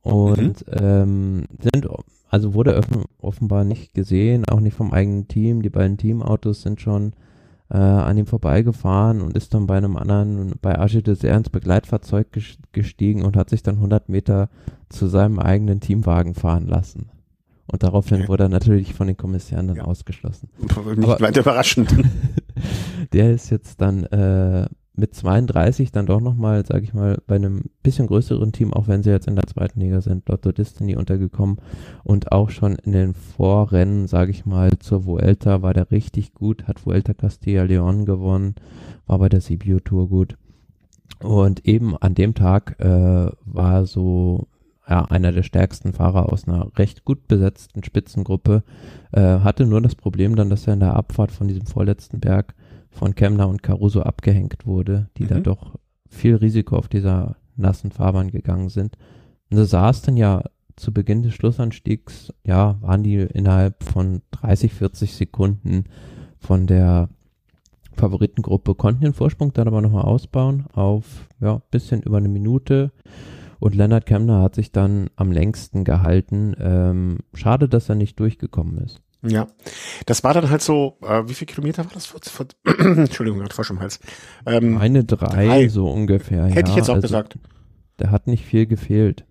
und mhm. ähm, sind, also wurde offenbar nicht gesehen, auch nicht vom eigenen Team. Die beiden Teamautos sind schon äh, an ihm vorbeigefahren und ist dann bei einem anderen, bei Archie Dessert ins Begleitfahrzeug gestiegen und hat sich dann 100 Meter zu seinem eigenen Teamwagen fahren lassen. Und daraufhin okay. wurde er natürlich von den Kommissären dann ja. ausgeschlossen. Nicht weiter überraschend. *laughs* der ist jetzt dann äh, mit 32 dann doch nochmal, sage ich mal, bei einem bisschen größeren Team, auch wenn sie jetzt in der zweiten Liga sind, Lotto Destiny untergekommen und auch schon in den Vorrennen, sage ich mal, zur Vuelta war der richtig gut, hat Vuelta Castilla León gewonnen, war bei der CBU Tour gut. Und eben an dem Tag äh, war so ja, einer der stärksten Fahrer aus einer recht gut besetzten Spitzengruppe, äh, hatte nur das Problem dann, dass er in der Abfahrt von diesem vorletzten Berg von Kemner und Caruso abgehängt wurde, die mhm. da doch viel Risiko auf dieser nassen Fahrbahn gegangen sind. Und da saß dann ja zu Beginn des Schlussanstiegs, ja, waren die innerhalb von 30, 40 Sekunden von der Favoritengruppe, konnten den Vorsprung dann aber nochmal ausbauen auf, ja, bisschen über eine Minute. Und Leonard Kemner hat sich dann am längsten gehalten. Ähm, schade, dass er nicht durchgekommen ist. Ja, das war dann halt so, äh, wie viel Kilometer war das? *clears throat* Entschuldigung, gerade Frosch im Hals. Ähm, Eine drei, drei, so ungefähr. Hätte ja, ich jetzt auch also, gesagt. Der hat nicht viel gefehlt.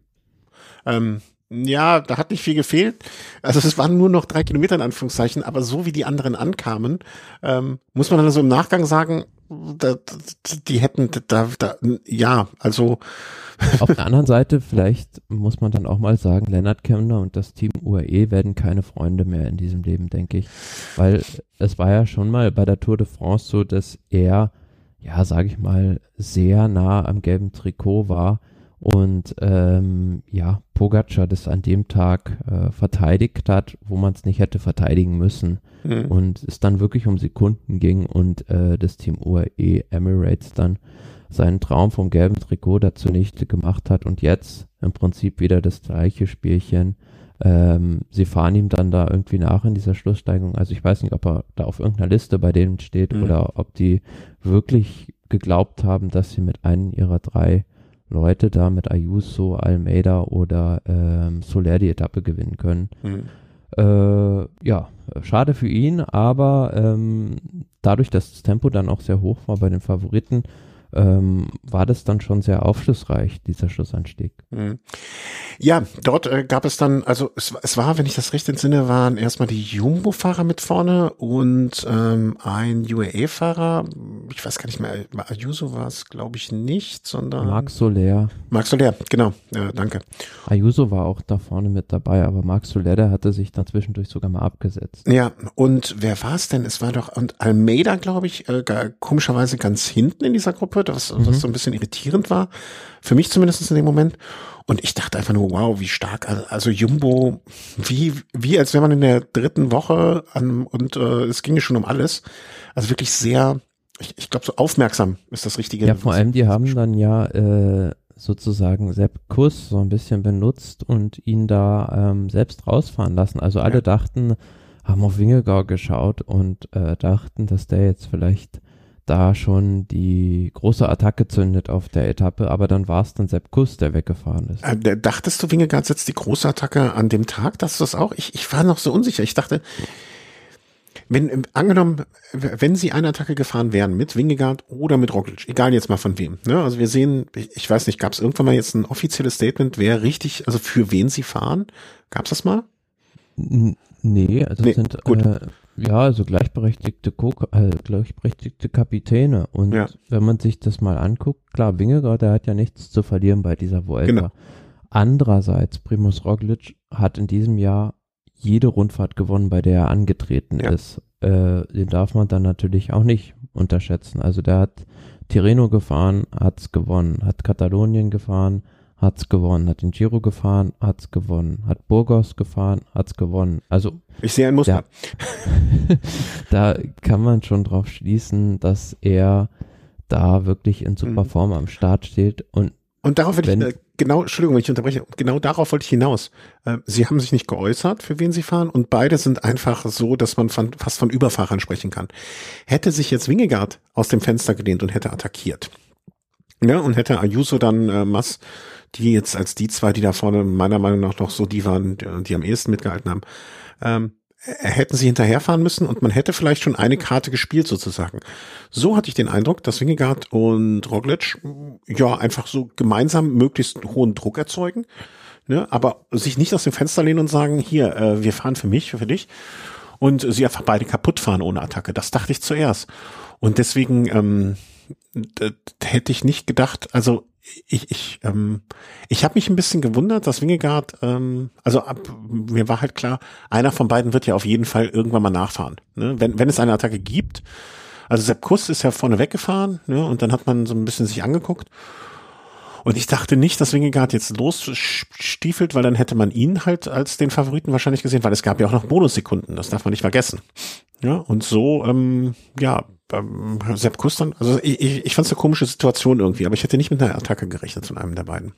Ähm, ja, da hat nicht viel gefehlt. Also es waren nur noch drei Kilometer in Anführungszeichen, aber so wie die anderen ankamen, ähm, muss man dann so im Nachgang sagen, da, die hätten da, da, ja, also *laughs* auf der anderen Seite, vielleicht muss man dann auch mal sagen, Lennart Kemner und das Team UAE werden keine Freunde mehr in diesem Leben, denke ich. Weil es war ja schon mal bei der Tour de France so, dass er, ja, sage ich mal, sehr nah am gelben Trikot war und ähm, ja, Pogacar das an dem Tag äh, verteidigt hat, wo man es nicht hätte verteidigen müssen mhm. und es dann wirklich um Sekunden ging und äh, das Team UAE Emirates dann seinen Traum vom gelben Trikot da zunichte gemacht hat und jetzt im Prinzip wieder das gleiche Spielchen. Ähm, sie fahren ihm dann da irgendwie nach in dieser Schlusssteigung. Also ich weiß nicht, ob er da auf irgendeiner Liste bei denen steht mhm. oder ob die wirklich geglaubt haben, dass sie mit einem ihrer drei Leute da mit Ayuso, Almeida oder ähm, Soler die Etappe gewinnen können. Mhm. Äh, ja, schade für ihn, aber ähm, dadurch, dass das Tempo dann auch sehr hoch war bei den Favoriten, ähm, war das dann schon sehr aufschlussreich, dieser Schlussanstieg. Mhm. Ja, dort äh, gab es dann, also es, es war, wenn ich das recht entsinne, waren erstmal die Jumbo-Fahrer mit vorne und ähm, ein UAE-Fahrer, ich weiß gar nicht mehr, Ayuso war es, glaube ich, nicht, sondern Marc Soler. Marc Soler, genau, äh, danke. Ayuso war auch da vorne mit dabei, aber Marc Soler, der hatte sich dann zwischendurch sogar mal abgesetzt. Ja, und wer war es denn? Es war doch, und Almeida, glaube ich, äh, komischerweise ganz hinten in dieser Gruppe, was, mhm. was so ein bisschen irritierend war. Für mich zumindest in dem Moment. Und ich dachte einfach nur, wow, wie stark, also Jumbo, wie, wie als wäre man in der dritten Woche an, und äh, es ginge schon um alles. Also wirklich sehr, ich, ich glaube, so aufmerksam ist das Richtige. Ja, vor allem, die haben dann ja äh, sozusagen Sepp Kuss so ein bisschen benutzt und ihn da ähm, selbst rausfahren lassen. Also alle ja. dachten, haben auf Wingegau geschaut und äh, dachten, dass der jetzt vielleicht da schon die große Attacke zündet auf der Etappe, aber dann war es dann Sepp Kuss, der weggefahren ist. Äh, dachtest du, Wingegaard setzt die große Attacke an dem Tag? Dass du das auch? Ich, ich war noch so unsicher. Ich dachte, wenn, äh, angenommen, wenn sie eine Attacke gefahren wären mit Wingegaard oder mit Roglic, egal jetzt mal von wem, ne? Also wir sehen, ich weiß nicht, gab es irgendwann mal jetzt ein offizielles Statement, wer richtig, also für wen sie fahren? Gab es das mal? Nee, also nee, sind gut. Äh, ja, also gleichberechtigte, Co äh, gleichberechtigte Kapitäne. Und ja. wenn man sich das mal anguckt, klar, Wingegaard, der hat ja nichts zu verlieren bei dieser Vuelta. Genau. Andererseits, Primus Roglic hat in diesem Jahr jede Rundfahrt gewonnen, bei der er angetreten ja. ist. Äh, den darf man dann natürlich auch nicht unterschätzen. Also der hat Tirreno gefahren, hat's gewonnen, hat Katalonien gefahren, hat's gewonnen, hat den Giro gefahren, hat's gewonnen, hat Burgos gefahren, hat's gewonnen. Also ich sehe ein Muster. Ja, *laughs* da kann man schon drauf schließen, dass er da wirklich in super mhm. Form am Start steht und und darauf will ich, äh, genau, Entschuldigung, wenn ich unterbreche, genau darauf wollte ich hinaus. Äh, sie haben sich nicht geäußert, für wen sie fahren, und beide sind einfach so, dass man von, fast von Überfahrern sprechen kann. Hätte sich jetzt Wingegaard aus dem Fenster gelehnt und hätte attackiert, ja, und hätte Ayuso dann äh, Mass die jetzt als die zwei, die da vorne meiner Meinung nach noch so die waren, die am ehesten mitgehalten haben, ähm, hätten sie hinterherfahren müssen und man hätte vielleicht schon eine Karte gespielt sozusagen. So hatte ich den Eindruck, dass Wingegaard und Roglic ja einfach so gemeinsam möglichst hohen Druck erzeugen, ne, aber sich nicht aus dem Fenster lehnen und sagen, hier, äh, wir fahren für mich, für dich und sie einfach beide kaputt fahren ohne Attacke. Das dachte ich zuerst. Und deswegen ähm, hätte ich nicht gedacht, also ich, ich, ähm, ich habe mich ein bisschen gewundert, dass Wingegaard, ähm, also ab, mir war halt klar, einer von beiden wird ja auf jeden Fall irgendwann mal nachfahren. Ne? Wenn, wenn es eine Attacke gibt, also Sepp Kuss ist ja vorne weggefahren ne? und dann hat man so ein bisschen sich angeguckt und ich dachte nicht, dass Wingegaard jetzt losstiefelt, weil dann hätte man ihn halt als den Favoriten wahrscheinlich gesehen, weil es gab ja auch noch Bonussekunden, das darf man nicht vergessen. Ja, und so, ähm, ja, ähm, Sepp Kuss dann, also ich, ich, ich fand es eine komische Situation irgendwie, aber ich hätte nicht mit einer Attacke gerechnet von einem der beiden.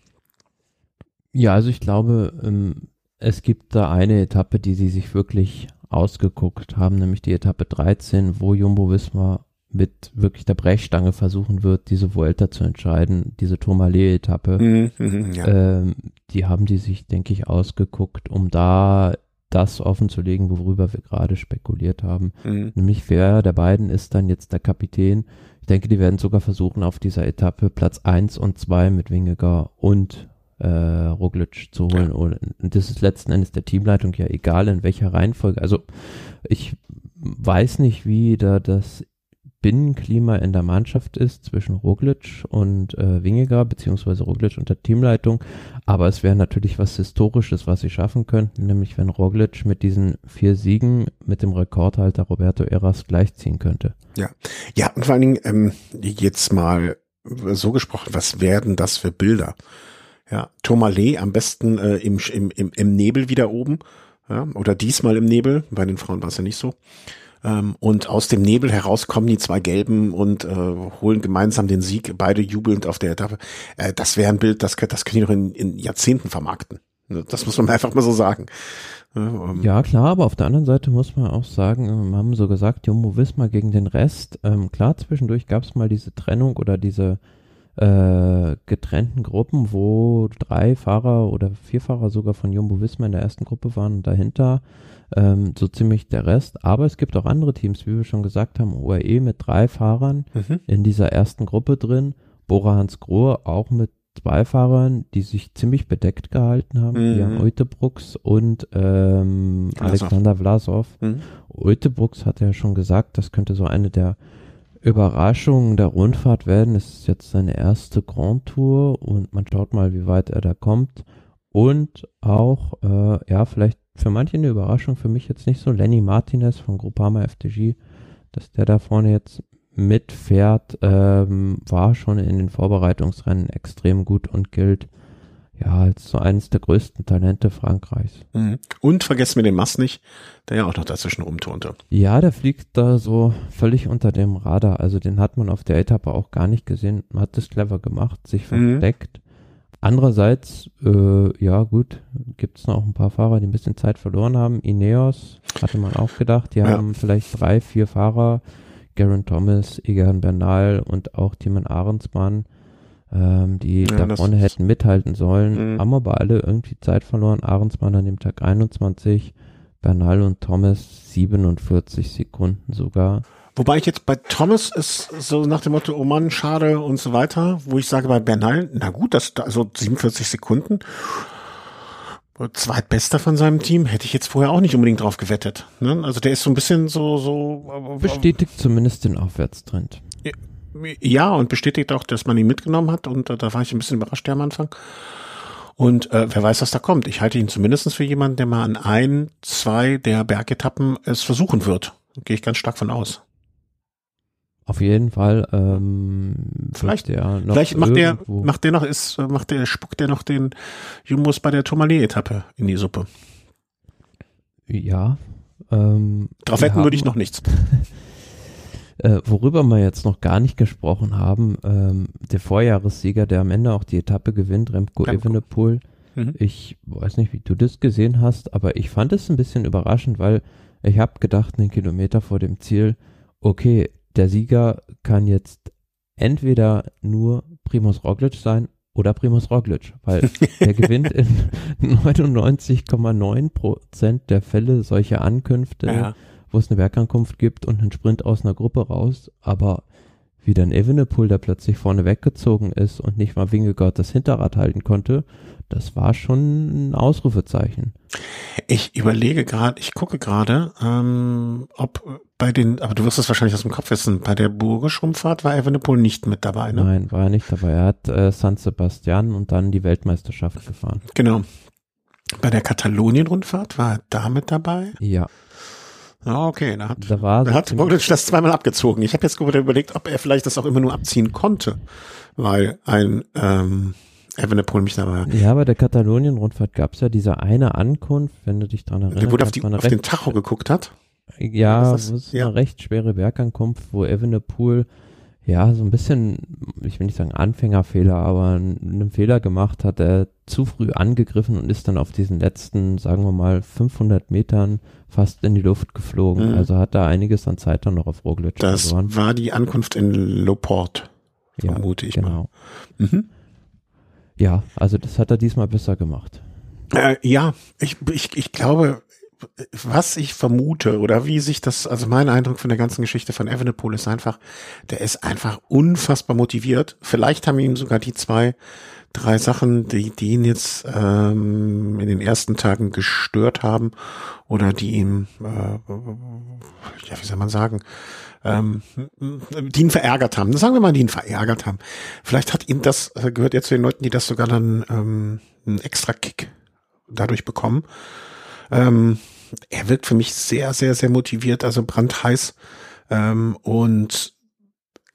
Ja, also ich glaube, ähm, es gibt da eine Etappe, die sie sich wirklich ausgeguckt haben, nämlich die Etappe 13, wo Jumbo Wismar mit wirklich der Brechstange versuchen wird, diese Vuelta zu entscheiden, diese Tourmalet-Etappe. Mhm, mhm, ja. ähm, die haben die sich, denke ich, ausgeguckt, um da das offenzulegen, worüber wir gerade spekuliert haben. Mhm. Nämlich wer der beiden ist dann jetzt der Kapitän. Ich denke, die werden sogar versuchen, auf dieser Etappe Platz 1 und 2 mit Wingegar und äh, Roglic zu holen. Ja. Und das ist letzten Endes der Teamleitung ja egal, in welcher Reihenfolge. Also ich weiß nicht, wie da das Binnenklima in der Mannschaft ist zwischen Roglic und äh, Wingegar, beziehungsweise Roglic und der Teamleitung. Aber es wäre natürlich was Historisches, was sie schaffen könnten, nämlich wenn Roglic mit diesen vier Siegen mit dem Rekordhalter Roberto Eras gleichziehen könnte. Ja, ja, und vor allen Dingen ähm, jetzt mal so gesprochen, was werden das für Bilder? Ja, Tourmalet am besten äh, im, im, im, im Nebel wieder oben, ja, oder diesmal im Nebel, bei den Frauen war es ja nicht so. Ähm, und aus dem Nebel heraus kommen die zwei Gelben und äh, holen gemeinsam den Sieg, beide jubelnd auf der Etappe. Äh, das wäre ein Bild, das, das können die noch in, in Jahrzehnten vermarkten. Ne, das muss man *laughs* einfach mal so sagen. Ähm, ja, klar, aber auf der anderen Seite muss man auch sagen, wir ähm, haben so gesagt, Jumbo Wismar gegen den Rest. Ähm, klar, zwischendurch gab es mal diese Trennung oder diese äh, getrennten Gruppen, wo drei Fahrer oder vier Fahrer sogar von Jumbo Wismar in der ersten Gruppe waren und dahinter ähm, so ziemlich der Rest. Aber es gibt auch andere Teams, wie wir schon gesagt haben, UAE mit drei Fahrern mhm. in dieser ersten Gruppe drin, Bora Hans Grohe auch mit zwei Fahrern, die sich ziemlich bedeckt gehalten haben, mhm. Jan Uitebrooks und ähm, Alexander Vlasov. Mhm. Uitebrooks hat ja schon gesagt, das könnte so eine der Überraschungen der Rundfahrt werden. Es ist jetzt seine erste Grand Tour und man schaut mal, wie weit er da kommt. Und auch, äh, ja, vielleicht für manche eine Überraschung, für mich jetzt nicht so. Lenny Martinez von Groupama FTG, dass der da vorne jetzt mitfährt, ähm, war schon in den Vorbereitungsrennen extrem gut und gilt ja als so eines der größten Talente Frankreichs. Mhm. Und vergessen wir den Mass nicht, der ja auch noch dazwischen rumturnte. Ja, der fliegt da so völlig unter dem Radar. Also den hat man auf der Etappe auch gar nicht gesehen. Man hat das clever gemacht, sich mhm. Andererseits, äh, ja gut, gibt es noch ein paar Fahrer, die ein bisschen Zeit verloren haben. Ineos hatte man auch gedacht, die ja. haben vielleicht drei, vier Fahrer, Garen Thomas, Egan Bernal und auch Timon Ahrensmann, ähm, die ja, da vorne hätten mithalten sollen, mhm. haben aber alle irgendwie Zeit verloren. Ahrensmann an dem Tag 21, Bernal und Thomas 47 Sekunden sogar. Wobei ich jetzt bei Thomas ist so nach dem Motto, oh Mann, schade und so weiter, wo ich sage bei Bernal, na gut, das also 47 Sekunden. Zweitbester von seinem Team hätte ich jetzt vorher auch nicht unbedingt drauf gewettet. Ne? Also der ist so ein bisschen so so bestätigt zumindest den Aufwärtstrend. Ja und bestätigt auch, dass man ihn mitgenommen hat und äh, da war ich ein bisschen überrascht am Anfang. Und äh, wer weiß, was da kommt. Ich halte ihn zumindest für jemanden, der mal an ein, zwei der Bergetappen es versuchen wird. Gehe ich ganz stark von aus. Auf jeden Fall. Ähm, vielleicht der noch vielleicht macht der macht der noch ist macht der spuckt der noch den Jumbos bei der Tourmalet-Etappe in die Suppe. Ja. Ähm, Darauf wetten würde ich noch nichts. *laughs* äh, worüber wir jetzt noch gar nicht gesprochen haben, ähm, der Vorjahressieger, der am Ende auch die Etappe gewinnt, Remco, Remco. Evenepoel. Mhm. Ich weiß nicht, wie du das gesehen hast, aber ich fand es ein bisschen überraschend, weil ich habe gedacht, einen Kilometer vor dem Ziel, okay, der Sieger kann jetzt entweder nur Primus Roglic sein oder Primus Roglic, weil *laughs* der gewinnt in 99,9 Prozent der Fälle solche Ankünfte, ja. wo es eine Bergankunft gibt und einen Sprint aus einer Gruppe raus, aber wie dann Evenepoel, der plötzlich vorne weggezogen ist und nicht mal Wingegaard das Hinterrad halten konnte, das war schon ein Ausrufezeichen. Ich überlege gerade, ich gucke gerade, ähm, ob bei den, aber du wirst es wahrscheinlich aus dem Kopf wissen, bei der Burgisch-Rundfahrt war Evenepoel nicht mit dabei, ne? Nein, war er nicht dabei. Er hat äh, San Sebastian und dann die Weltmeisterschaft gefahren. Genau. Bei der Katalonien-Rundfahrt war er da mit dabei? Ja. Ah, okay. Da hat, Da war da hat Roglic das zweimal abgezogen. Ich habe jetzt gerade überlegt, ob er vielleicht das auch immer nur abziehen konnte, weil ein ähm, Evenepoel mich dabei war. Ja, bei der Katalonien-Rundfahrt gab es ja diese eine Ankunft, wenn du dich dran erinnerst. Der wurde auf, die, auf den recht- Tacho geguckt hat. Ja, das? ist Ja. eine recht schwere Bergankunft, wo Evenepoel ja so ein bisschen, ich will nicht sagen Anfängerfehler, aber einen, einen Fehler gemacht hat, er zu früh angegriffen und ist dann auf diesen letzten, sagen wir mal, 500 Metern fast in die Luft geflogen. Mhm. Also hat da einiges an Zeit dann noch auf Roglic Das verloren. war die Ankunft in Loport, Ja, vermute ich genau. mal. Mhm. Ja, also das hat er diesmal besser gemacht. Äh, ja, ich, ich, ich glaube, was ich vermute oder wie sich das, also mein Eindruck von der ganzen Geschichte von Evenepoel ist einfach, der ist einfach unfassbar motiviert. Vielleicht haben ihm sogar die zwei, drei Sachen, die, die ihn jetzt ähm, in den ersten Tagen gestört haben oder die ihm, äh, ja, wie soll man sagen, ähm, die ihn verärgert haben. Sagen wir mal, die ihn verärgert haben. Vielleicht hat ihm das, äh, gehört er zu den Leuten, die das sogar dann ähm, einen extra Kick dadurch bekommen. Ähm, er wirkt für mich sehr, sehr, sehr motiviert, also brandheiß. Ähm, und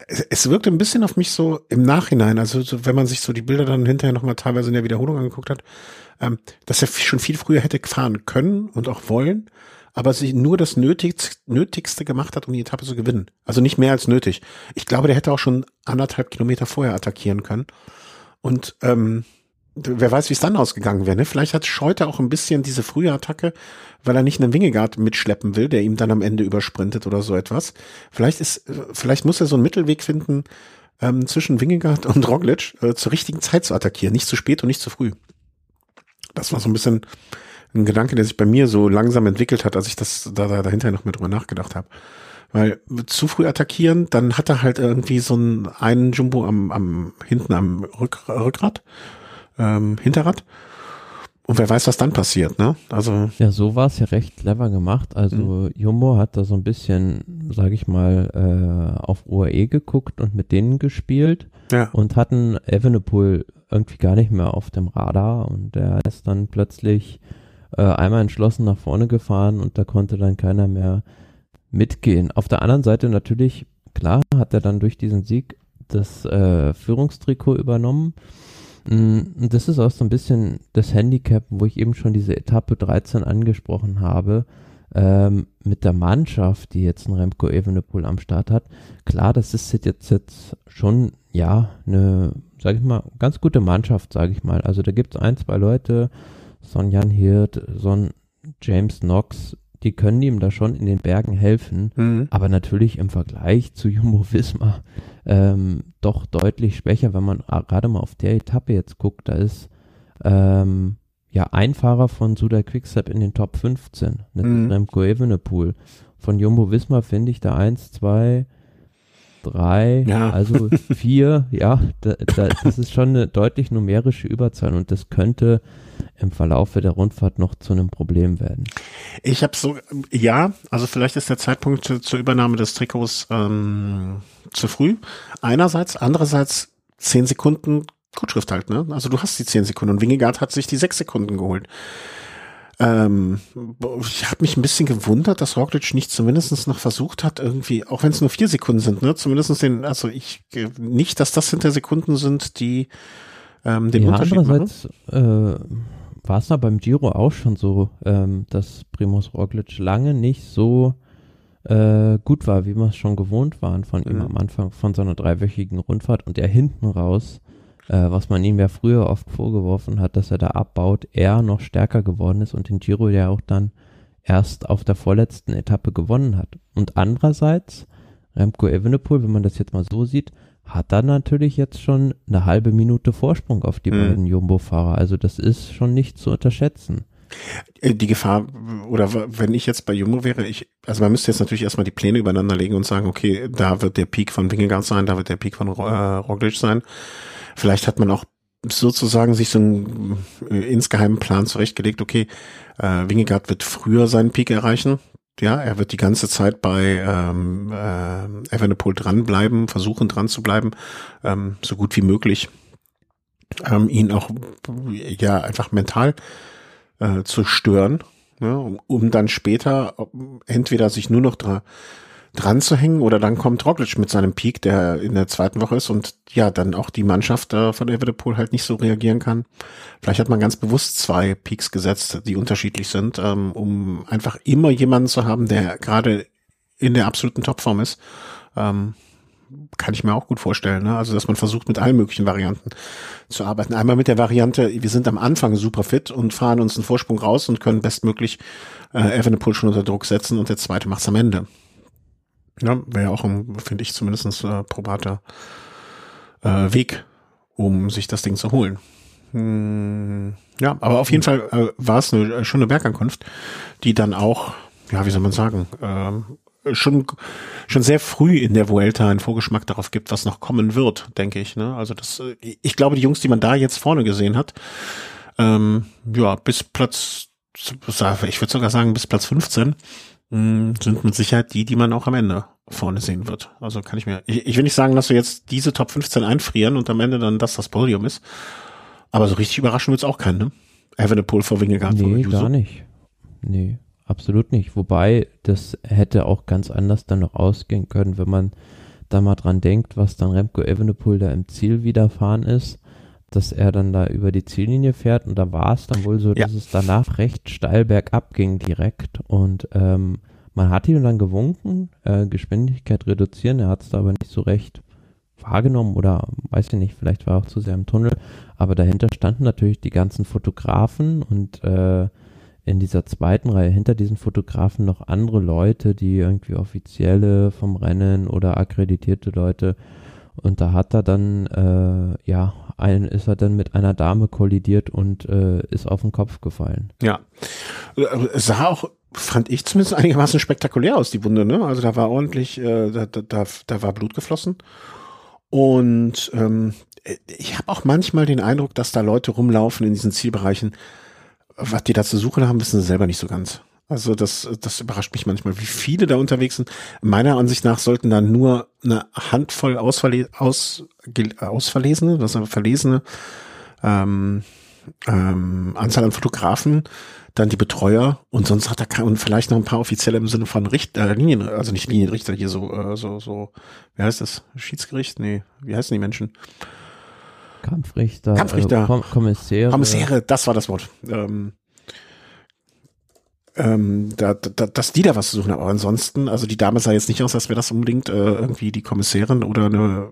es, es wirkte ein bisschen auf mich so im Nachhinein, also so, wenn man sich so die Bilder dann hinterher nochmal teilweise in der Wiederholung angeguckt hat, ähm, dass er schon viel früher hätte fahren können und auch wollen, aber sich nur das Nötigste, Nötigste gemacht hat, um die Etappe zu gewinnen. Also nicht mehr als nötig. Ich glaube, der hätte auch schon anderthalb Kilometer vorher attackieren können. Und ähm, wer weiß, wie es dann ausgegangen wäre. Ne? Vielleicht hat Scheuter auch ein bisschen diese frühe Attacke, weil er nicht einen Wingegaard mitschleppen will, der ihm dann am Ende übersprintet oder so etwas. Vielleicht ist, äh, vielleicht muss er so einen Mittelweg finden ähm, zwischen Wingegaard und Roglic äh, zur richtigen Zeit zu attackieren, nicht zu spät und nicht zu früh. Das war so ein bisschen ein Gedanke, der sich bei mir so langsam entwickelt hat, als ich das da, da dahinter noch mal drüber nachgedacht habe. Weil zu früh attackieren, dann hat er halt irgendwie so einen, einen Jumbo am, am hinten am Rück, Rückgrat, ähm, Hinterrad. Und wer weiß, was dann passiert, ne? Also, Ja, so war es ja recht clever gemacht. Also Mhm. Jumbo hat da so ein bisschen, sage ich mal, äh, auf UAE geguckt und mit denen gespielt ja. und hatten Evenepoel irgendwie gar nicht mehr auf dem Radar und der ist dann plötzlich äh, einmal entschlossen nach vorne gefahren und da konnte dann keiner mehr mitgehen. Auf der anderen Seite natürlich, klar, hat er dann durch diesen Sieg das äh, Führungstrikot übernommen. Mm, das ist auch so ein bisschen das Handicap, wo ich eben schon diese Etappe 13 angesprochen habe, ähm, mit der Mannschaft, die jetzt ein Remco Evenepoel am Start hat. Klar, das ist jetzt, jetzt schon, ja, eine, sag ich mal, ganz gute Mannschaft, sage ich mal. Also da gibt es ein, zwei Leute, so ein Jan Hirt, so ein James Knox, die können ihm da schon in den Bergen helfen. Mhm. Aber natürlich im Vergleich zu Jumbo Visma ähm, doch deutlich schwächer, wenn man gerade mal auf der Etappe jetzt guckt, da ist ähm, ja ein Fahrer von Suda Quickstep in den Top 15, das Mhm. ist Remco Evenepoel. Von Jumbo Visma finde ich da eins, zwei, drei, Ja. also vier, ja, da, da, das ist schon eine deutlich numerische Überzahl und das könnte im Verlaufe der Rundfahrt noch zu einem Problem werden. Ich habe so, ja, also vielleicht ist der Zeitpunkt zu, zur Übernahme des Trikots ähm, zu früh. Einerseits, andererseits zehn Sekunden Gutschrift halt, ne? Also du hast die zehn Sekunden und Wingegaard hat sich die sechs Sekunden geholt. Ähm, ich habe mich ein bisschen gewundert, dass Roglic nicht zumindest noch versucht hat, irgendwie, auch wenn es nur vier Sekunden sind, ne, zumindest den, also ich äh, nicht, dass das hinter Sekunden sind, die ähm, den ja, Unterschied machen. andererseits äh, war es da beim Giro auch schon so, ähm, dass Primus Roglic lange nicht so äh, gut war, wie wir es schon gewohnt waren von ihm Mhm. am Anfang von so einer dreiwöchigen Rundfahrt und er hinten raus, äh, was man ihm ja früher oft vorgeworfen hat, dass er da abbaut, er noch stärker geworden ist und den Giro ja auch dann erst auf der vorletzten Etappe gewonnen hat. Und andererseits, Remco Evenepoel, wenn man das jetzt mal so sieht, hat er natürlich jetzt schon eine halbe Minute Vorsprung auf die Mhm. beiden Jumbo-Fahrer. Also das ist schon nicht zu unterschätzen. Äh, Die Gefahr, oder wenn ich jetzt bei Jumbo wäre, ich, also man müsste jetzt natürlich erstmal die Pläne übereinander legen und sagen, okay, da wird der Peak von Wingegaard sein, da wird der Peak von äh, Roglic sein. Vielleicht hat man auch sozusagen sich so einen äh, insgeheimen Plan zurechtgelegt, okay, äh, Wingegaard wird früher seinen Peak erreichen. Ja, er wird die ganze Zeit bei ähm, äh, Evenepoel dranbleiben, versuchen dran zu bleiben, ähm, so gut wie möglich. Ähm, ihn auch ja einfach mental äh, zu stören, ja, um, um dann später entweder sich nur noch dran dran zu hängen oder dann kommt Roglic mit seinem Peak, der in der zweiten Woche ist und ja, dann auch die Mannschaft äh, von Evenepoel halt nicht so reagieren kann. Vielleicht hat man ganz bewusst zwei Peaks gesetzt, die unterschiedlich sind, ähm, um einfach immer jemanden zu haben, der gerade in der absoluten Topform ist. Ähm, kann ich mir auch gut vorstellen. Ne? Also, dass man versucht, mit allen möglichen Varianten zu arbeiten. Einmal mit der Variante, wir sind am Anfang super fit und fahren uns einen Vorsprung raus und können bestmöglich äh, Evenepoel schon unter Druck setzen und der zweite macht's am Ende. Ja, wäre auch, finde ich, zumindest äh, probater äh, Weg, um sich das Ding zu holen. Hm, ja, aber auf jeden Fall äh, war es eine äh, schöne Bergankunft, die dann auch, ja, wie soll man sagen, äh, schon schon sehr früh in der Vuelta einen Vorgeschmack darauf gibt, was noch kommen wird, denke ich. Ne? Also das, äh, ich glaube, die Jungs, die man da jetzt vorne gesehen hat, ähm, ja, bis Platz, ich würde sogar sagen, bis Platz 15 hm, sind mit Sicherheit die, die man auch am Ende vorne sehen wird. Also kann ich mir, ich, ich will nicht sagen, dass wir jetzt diese Top 15 einfrieren und am Ende dann das das Podium ist. Aber so richtig überraschen wird's auch keinen, ne? Evenepoel vor Wingegaard Nee, gar nicht. Nee, absolut nicht. Wobei, das hätte auch ganz anders dann noch ausgehen können, wenn man da mal dran denkt, was dann Remco Evenepoel da im Ziel widerfahren ist, dass er dann da über die Ziellinie fährt und da war es dann wohl so, ja. dass es danach recht steil bergab ging direkt und ähm, man hat ihm dann gewunken, äh, Geschwindigkeit reduzieren, er hat es da aber nicht so recht wahrgenommen oder weiß ich nicht, vielleicht war er auch zu sehr im Tunnel, aber dahinter standen natürlich die ganzen Fotografen und äh, in dieser zweiten Reihe hinter diesen Fotografen noch andere Leute, die irgendwie offizielle vom Rennen oder akkreditierte Leute und da hat er dann, äh, ja, ein, ist er dann mit einer Dame kollidiert und äh, ist auf den Kopf gefallen. Ja. Es sah auch fand ich zumindest einigermaßen spektakulär aus, die Wunde, ne? Also da war ordentlich, äh, da, da, da war Blut geflossen. Und ähm, ich habe auch manchmal den Eindruck, dass da Leute rumlaufen in diesen Zielbereichen. Was die da zu suchen haben, wissen sie selber nicht so ganz. Also das, das überrascht mich manchmal, wie viele da unterwegs sind. Meiner Ansicht nach sollten da nur eine Handvoll ausverle aus, ausverlesene, was verlesene ähm, ähm, Anzahl an Fotografen dann die Betreuer und sonst hat er und vielleicht noch ein paar offizielle im Sinne von Richter, äh, Linien, also nicht Linienrichter hier so, äh, so, so, wie heißt das? Schiedsgericht? Nee, wie heißen die Menschen? Kampfrichter, Kampfrichter, äh, Kom Kommissäre. Kommissäre, das war das Wort. Ähm, ähm, da, da, dass die da was zu suchen haben. Aber ansonsten, also die Dame sah jetzt nicht aus, als wäre das unbedingt äh, irgendwie die Kommissärin oder eine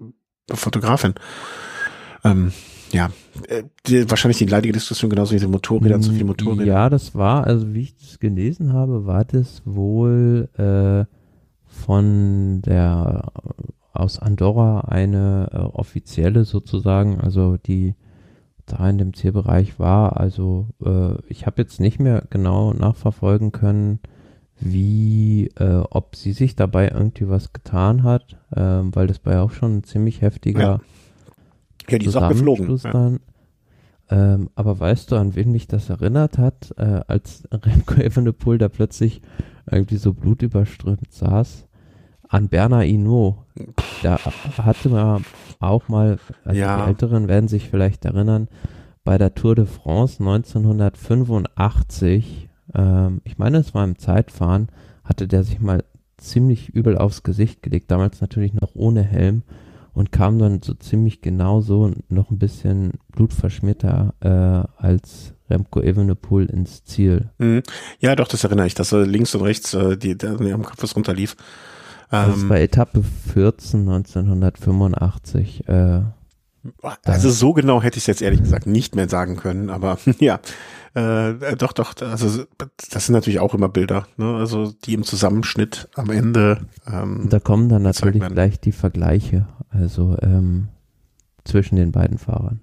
Fotografin. Ähm, ja, äh, die, wahrscheinlich die leidige Diskussion genauso wie die Motorräder, zu viele Motorräder. Ja, das war, also wie ich das gelesen habe, war das wohl äh, von der aus Andorra eine äh, offizielle sozusagen, also die da in dem Zielbereich war. Also äh, ich habe jetzt nicht mehr genau nachverfolgen können, wie, äh, ob sie sich dabei irgendwie was getan hat, äh, weil das war ja auch schon ein ziemlich heftiger ja. Ja, die ist auch geflogen. Ja. Ähm, aber weißt du, an wen mich das erinnert hat, äh, als *laughs* Remco Evenepoel da plötzlich irgendwie so blutüberströmt saß? An Bernard Hinault. Da hatte man auch mal, also ja. die Älteren werden sich vielleicht erinnern, bei der Tour de France 1985, ähm, ich meine, es war im Zeitfahren, hatte der sich mal ziemlich übel aufs Gesicht gelegt, damals natürlich noch ohne Helm und kam dann so ziemlich genau so noch ein bisschen blutverschmierter äh, als Remco Evenepoel ins Ziel. Mhm. Ja, doch, das erinnere ich, dass er links und rechts äh, die, der, am Kopf was runterlief. Ähm, das war Etappe 14 1985. Äh, also so genau hätte ich es jetzt ehrlich gesagt nicht mehr sagen können, aber *laughs* ja, äh, äh, doch, doch, also das sind natürlich auch immer Bilder, ne? also die im Zusammenschnitt am Ende. Ähm, da kommen dann natürlich gleich die Vergleiche, also ähm, zwischen den beiden Fahrern.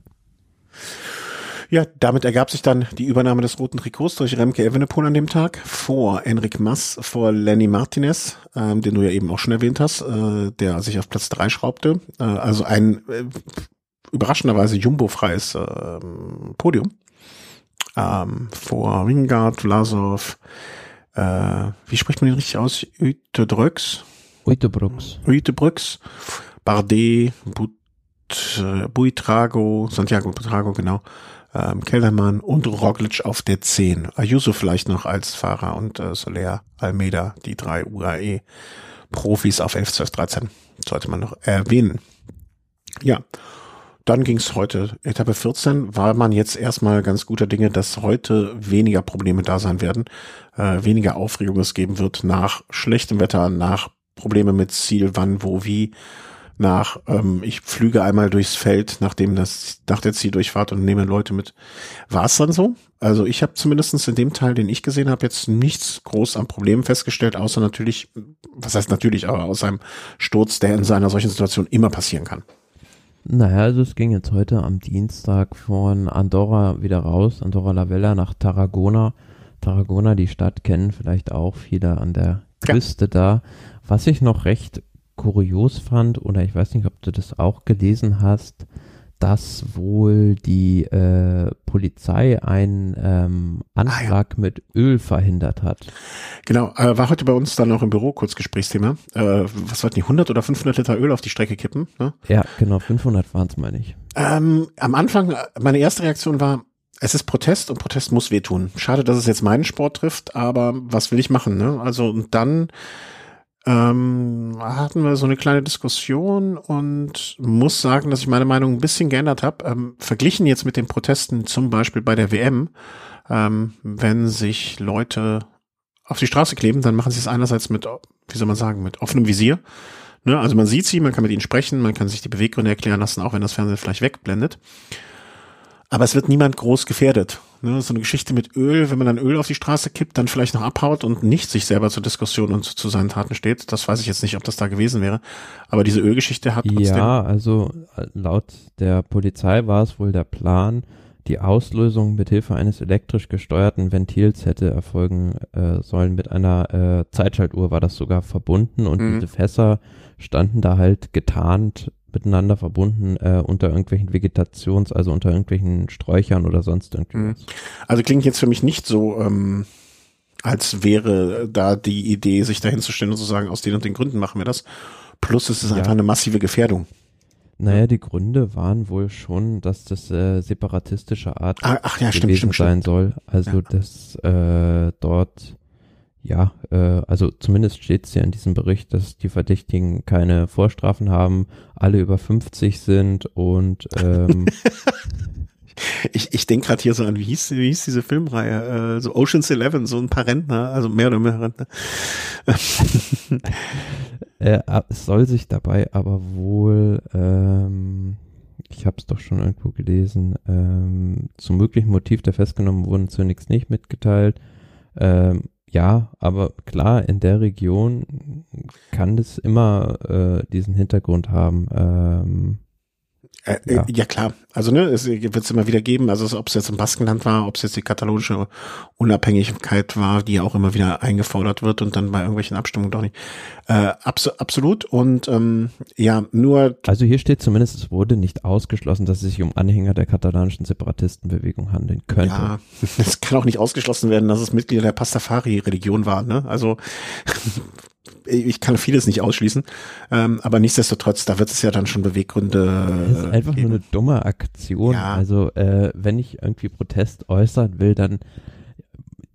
Ja, damit ergab sich dann die Übernahme des roten Trikots durch Remke Evenepoel an dem Tag vor Enric Mas, vor Lenny Martinez, ähm, den du ja eben auch schon erwähnt hast, äh, der sich auf Platz drei schraubte. Äh, also ein äh, überraschenderweise jumbo-freies ähm, Podium ähm, vor Wingard, Vlasov, äh, wie spricht man den richtig aus? Uetedrux? Uetebrux. Uetebrux, Bardet, But, äh, Buitrago, Santiago Buitrago, genau, ähm, Kellermann und Roglic auf der 10. Ayuso vielleicht noch als Fahrer und äh, Soler, Almeida, die drei UAE Profis auf 11, 12, 13, sollte man noch erwähnen. Ja, dann ging es heute, Etappe 14, war man jetzt erstmal ganz guter Dinge, dass heute weniger Probleme da sein werden, äh, weniger Aufregung es geben wird nach schlechtem Wetter, nach Probleme mit Ziel, wann, wo, wie, nach ähm, ich flüge einmal durchs Feld, nachdem das nach der Zieldurchfahrt und nehme Leute mit. War es dann so? Also ich habe zumindestens in dem Teil, den ich gesehen habe, jetzt nichts groß an Problemen festgestellt, außer natürlich, was heißt natürlich, aber aus einem Sturz, der in seiner solchen Situation immer passieren kann. Naja, also es ging jetzt heute am Dienstag von Andorra wieder raus, Andorra la Vella nach Tarragona. Tarragona, die Stadt kennen vielleicht auch viele an der Küste ja. da. Was ich noch recht kurios fand, oder ich weiß nicht, ob du das auch gelesen hast, dass wohl die äh, Polizei einen ähm, Anschlag ah, ja. mit Öl verhindert hat. Genau, äh, war heute bei uns dann auch im Büro kurz Gesprächsthema. Äh, was wollten die, 100 oder 500 Liter Öl auf die Strecke kippen? Ne? Ja, genau, 500 waren es, meine ich. Ähm, am Anfang, meine erste Reaktion war, es ist Protest und Protest muss wehtun. Schade, dass es jetzt meinen Sport trifft, aber was will ich machen? Ne? Also und dann ähm, hatten wir so eine kleine Diskussion und muss sagen, dass ich meine Meinung ein bisschen geändert habe. Ähm, verglichen jetzt mit den Protesten zum Beispiel bei der WM, ähm, wenn sich Leute auf die Straße kleben, dann machen sie es einerseits mit, wie soll man sagen, mit offenem Visier. Ne? Also man sieht sie, man kann mit ihnen sprechen, man kann sich die Beweggründe erklären lassen, auch wenn das Fernsehen vielleicht wegblendet. Aber es wird niemand groß gefährdet. Ne, so eine Geschichte mit Öl, wenn man dann Öl auf die Straße kippt, dann vielleicht noch abhaut und nicht sich selber zur Diskussion und zu, zu seinen Taten steht. Das weiß ich jetzt nicht, ob das da gewesen wäre. Aber diese Ölgeschichte hat trotzdem. Ja, also äh, laut der Polizei war es wohl der Plan, die Auslösung mit Hilfe eines elektrisch gesteuerten Ventils hätte erfolgen äh, sollen. Mit einer äh, Zeitschaltuhr war das sogar verbunden und mhm. diese Fässer standen da halt getarnt miteinander verbunden äh, unter irgendwelchen Vegetations-, also unter irgendwelchen Sträuchern oder sonst irgendwas. Mhm. Also klingt jetzt für mich nicht so, ähm, als wäre da die Idee, sich dahin zu stellen und zu sagen, aus den und den Gründen machen wir das. Plus es ist ja. einfach eine massive Gefährdung. Naja, die Gründe waren wohl schon, dass das äh, separatistische Art ach, ach ja, gewesen stimmt, sein stimmt. soll. Also ja. dass äh, dort ja, äh, also zumindest steht es ja in diesem Bericht, dass die Verdächtigen keine Vorstrafen haben, alle über 50 sind und ähm, *laughs* ich, ich denke gerade hier so an, wie hieß, wie hieß diese Filmreihe? Äh, so Ocean's Eleven, so ein paar Rentner, also mehr oder mehr Rentner. *laughs* *laughs* äh, es soll sich dabei aber wohl, ähm, ich habe es doch schon irgendwo gelesen, ähm, zum möglichen Motiv der festgenommen wurden zunächst nicht mitgeteilt. Ähm, ja, aber klar, in der Region kann das immer äh, diesen Hintergrund haben. Ähm, äh, äh, ja. ja. klar. Also ne, es wird es immer wieder geben. Also ob es jetzt im Baskenland war, ob es jetzt die katalonische Unabhängigkeit war, die auch immer wieder eingefordert wird und dann bei irgendwelchen Abstimmungen doch nicht. Äh, abso absolut. Und ähm, ja, nur. Also hier steht zumindest, es wurde nicht ausgeschlossen, dass es sich um Anhänger der katalanischen Separatistenbewegung handeln könnte. Ja, *laughs* es kann auch nicht ausgeschlossen werden, dass es Mitglieder der Pastafari-Religion waren. Ne? Also ich kann vieles nicht ausschließen, ähm, aber nichtsdestotrotz, da wird es ja dann schon Beweggründe. Das ist einfach geben. nur eine dumme Aktion. Ja. Also äh, wenn ich irgendwie Protest äußern will, dann